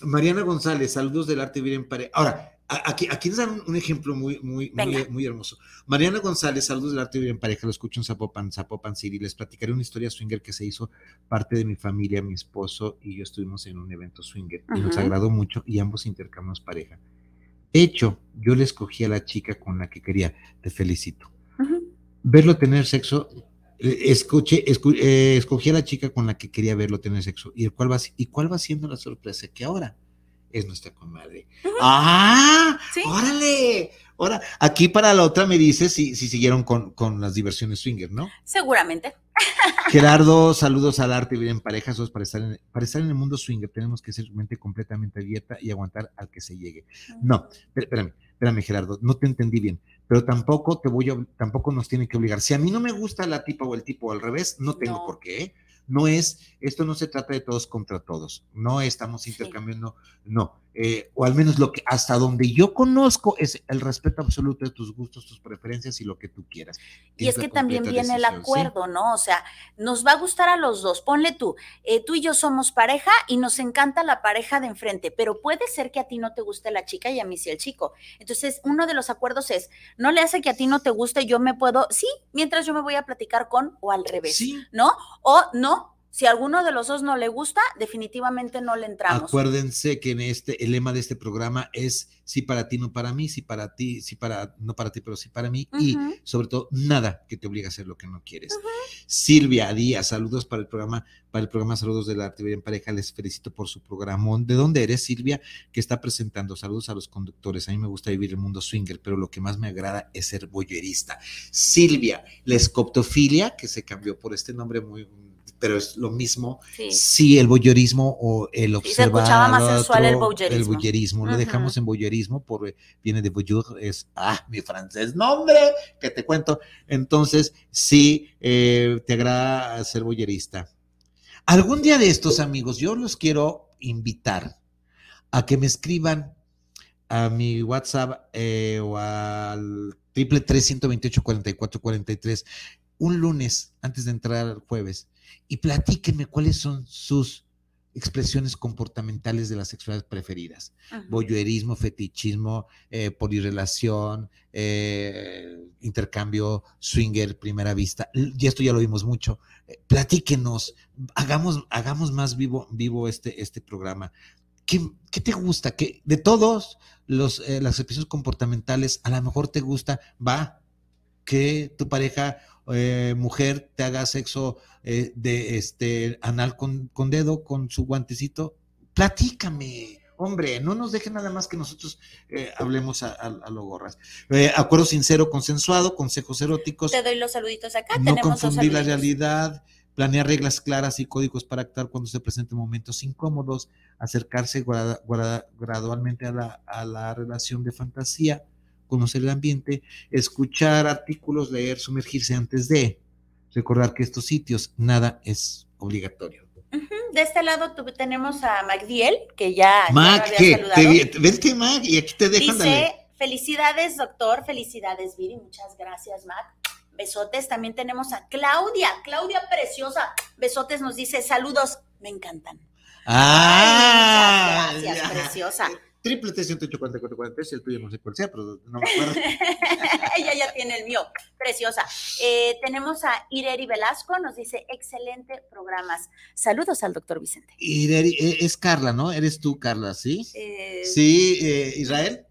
Mariana González, saludos del arte vivir en pareja. Ahora, aquí, aquí nos dan un ejemplo muy, muy, muy, hermoso. Mariana González, saludos del arte vivir en pareja, lo escucho en Zapopan, Zapopan City. Les platicaré una historia swinger que se hizo parte de mi familia, mi esposo y yo estuvimos en un evento swinger y nos agradó mucho y ambos intercambiamos pareja. De hecho, yo le escogí a la chica con la que quería, te felicito. Verlo tener sexo eh, escuché, escu- eh, escogí a la chica con la que quería verlo tener sexo. ¿Y, el cuál va, ¿Y cuál va siendo la sorpresa? Que ahora es nuestra comadre. ¡Ah! Sí. ¡Órale! Ahora, aquí para la otra me dice si, si siguieron con, con las diversiones swinger, ¿no? Seguramente. Gerardo, saludos al arte vida en pareja. Sos para estar en, para estar en el mundo swinger tenemos que ser mente completamente abierta y aguantar al que se llegue. No, espé- espérame, espérame, Gerardo, no te entendí bien. Pero tampoco te voy a, tampoco nos tiene que obligar. Si a mí no me gusta la tipa o el tipo al revés, no tengo No. por qué. ¿eh? No es, esto no se trata de todos contra todos. No estamos Sí. intercambiando, no. Eh, o al menos lo que hasta donde yo conozco es el respeto absoluto de tus gustos, tus preferencias y lo que tú quieras. Y es que también viene el acuerdo, ¿no? O sea, nos va a gustar a los dos. Ponle tú, eh, tú y yo somos pareja y nos encanta la pareja de enfrente, pero puede ser que a ti no te guste la chica y a mí sí el chico. Entonces, uno de los acuerdos es, no le hace que a ti no te guste, yo me puedo, sí, mientras yo me voy a platicar con o al revés, Sí, ¿no? O no, si a alguno de los dos no le gusta, definitivamente no le entramos. Acuérdense que en este, el lema de este programa es sí para ti, no para mí, sí para ti, sí para, no para ti, pero sí para mí, y sobre todo, nada que te obligue a hacer lo que no quieres. Silvia Díaz, saludos para el programa, para el programa Saludos de la Actividad en Pareja, les felicito por su programón. ¿De dónde eres, Silvia? Que está presentando saludos a los conductores. A mí me gusta vivir el mundo swinger, pero lo que más me agrada es ser boyerista. Silvia, la escoptofilia, que se cambió por este nombre muy pero es lo mismo Sí. Sí, el voyerismo o el Sí, se escuchaba más al sensual el otro, voyerismo. El voyerismo. Lo dejamos en voyerismo, por, viene de voyeur, es, ah, mi francés, nombre, que te cuento. Entonces, sí, eh, te agrada ser voyerista. Algún día de estos, amigos, yo los quiero invitar a que me escriban a mi WhatsApp eh, o al triple tres ciento un lunes antes de entrar al jueves y platíquenme cuáles son sus expresiones comportamentales de las sexualidades preferidas. Voyeurismo, fetichismo, eh, polirrelación, eh, intercambio, swinger, primera vista. Y esto ya lo vimos mucho. Eh, platíquenos, hagamos, hagamos más vivo, vivo este, este programa. ¿Qué, qué te gusta? ¿Qué, de todos los, las expresiones comportamentales, a lo mejor te gusta, va, que tu pareja eh, mujer te haga sexo eh, de este anal con, con dedo, con su guantecito. Platícame, hombre, no nos dejen nada más que nosotros eh, hablemos a, a- a lo gorras. Eh, acuerdo sincero, consensuado, consejos eróticos, Te doy los saluditos acá. no Tenemos confundir la realidad, planear reglas claras y códigos para actuar cuando se presenten momentos incómodos, acercarse grada- grada- gradualmente a la, a la relación de fantasía, conocer el ambiente, escuchar artículos, leer, sumergirse antes de recordar que estos sitios nada es obligatorio. De este lado tu- tenemos a Magdiel, que ya, ya Mac, había ¿qué? saludado. Te, vente, Mac, y aquí te dejan, Dice, dale. felicidades, doctor, felicidades, Viri, muchas gracias, Mac. Besotes, también tenemos a Claudia, Claudia preciosa. Besotes nos dice, saludos, me encantan. Ah, Ay, gracias, ya. preciosa. Triple T 108 el tuyo no sé cuál sea, pero no me acuerdo. Ella ya tiene el mío, preciosa. Eh, tenemos a Ireri Velasco, nos dice, excelente programas. Saludos al doctor Vicente. De- eh, es Carla, ¿no? Eres tú, Carla, ¿sí? Eh, Sí, eh, Israel.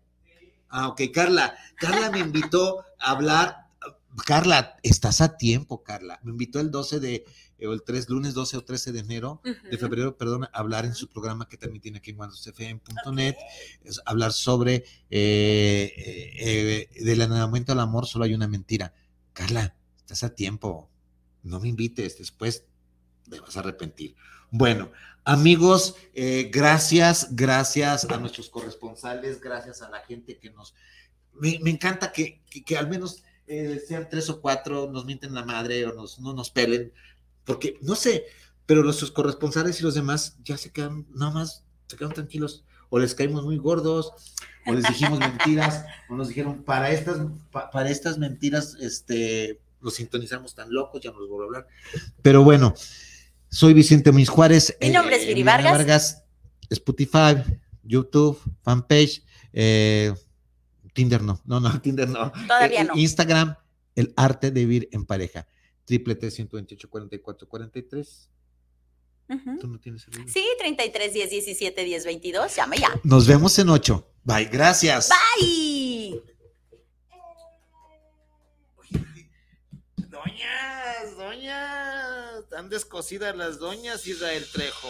Ah, ok, Carla. Carla me invitó a hablar. Carla, estás a tiempo, Carla. Me invitó el 12 de, eh, o el 3, lunes 12 o 13 de enero, de febrero, perdón, a hablar en su programa que también tiene aquí en guandosfm.net, hablar sobre eh, eh, eh, del enamoramiento al amor, solo hay una mentira. Carla, estás a tiempo. No me invites, después te vas a arrepentir. Bueno, amigos, gracias, gracias a nuestros corresponsales, gracias a la gente que nos... Me, me encanta que, que- que al menos eh, sean tres o cuatro, nos mienten la madre o nos, no nos pelen, porque no sé, pero nuestros corresponsales y los demás ya se quedan, nada más, se quedan tranquilos, o les caímos muy gordos, o les dijimos mentiras, o nos dijeron, para estas, pa- para estas mentiras, este, los sintonizamos tan locos, ya no los vuelvo a hablar. Pero bueno, soy Vicente Muñiz Juárez. Mi nombre es Viri Vargas. Vargas, Spotify, YouTube, fanpage, eh, Tinder no, no, no, Tinder no. Todavía Eh, no. Instagram, el arte de vivir en pareja. Triple T 128 44 43. Ujú. ¿Tú no tienes celular? Sí, 33 10 17 10 22, llame ya. Nos vemos en 8. Bye, gracias. Bye. Doñas, doñas. Están descosidas las doñas, Israel Trejo.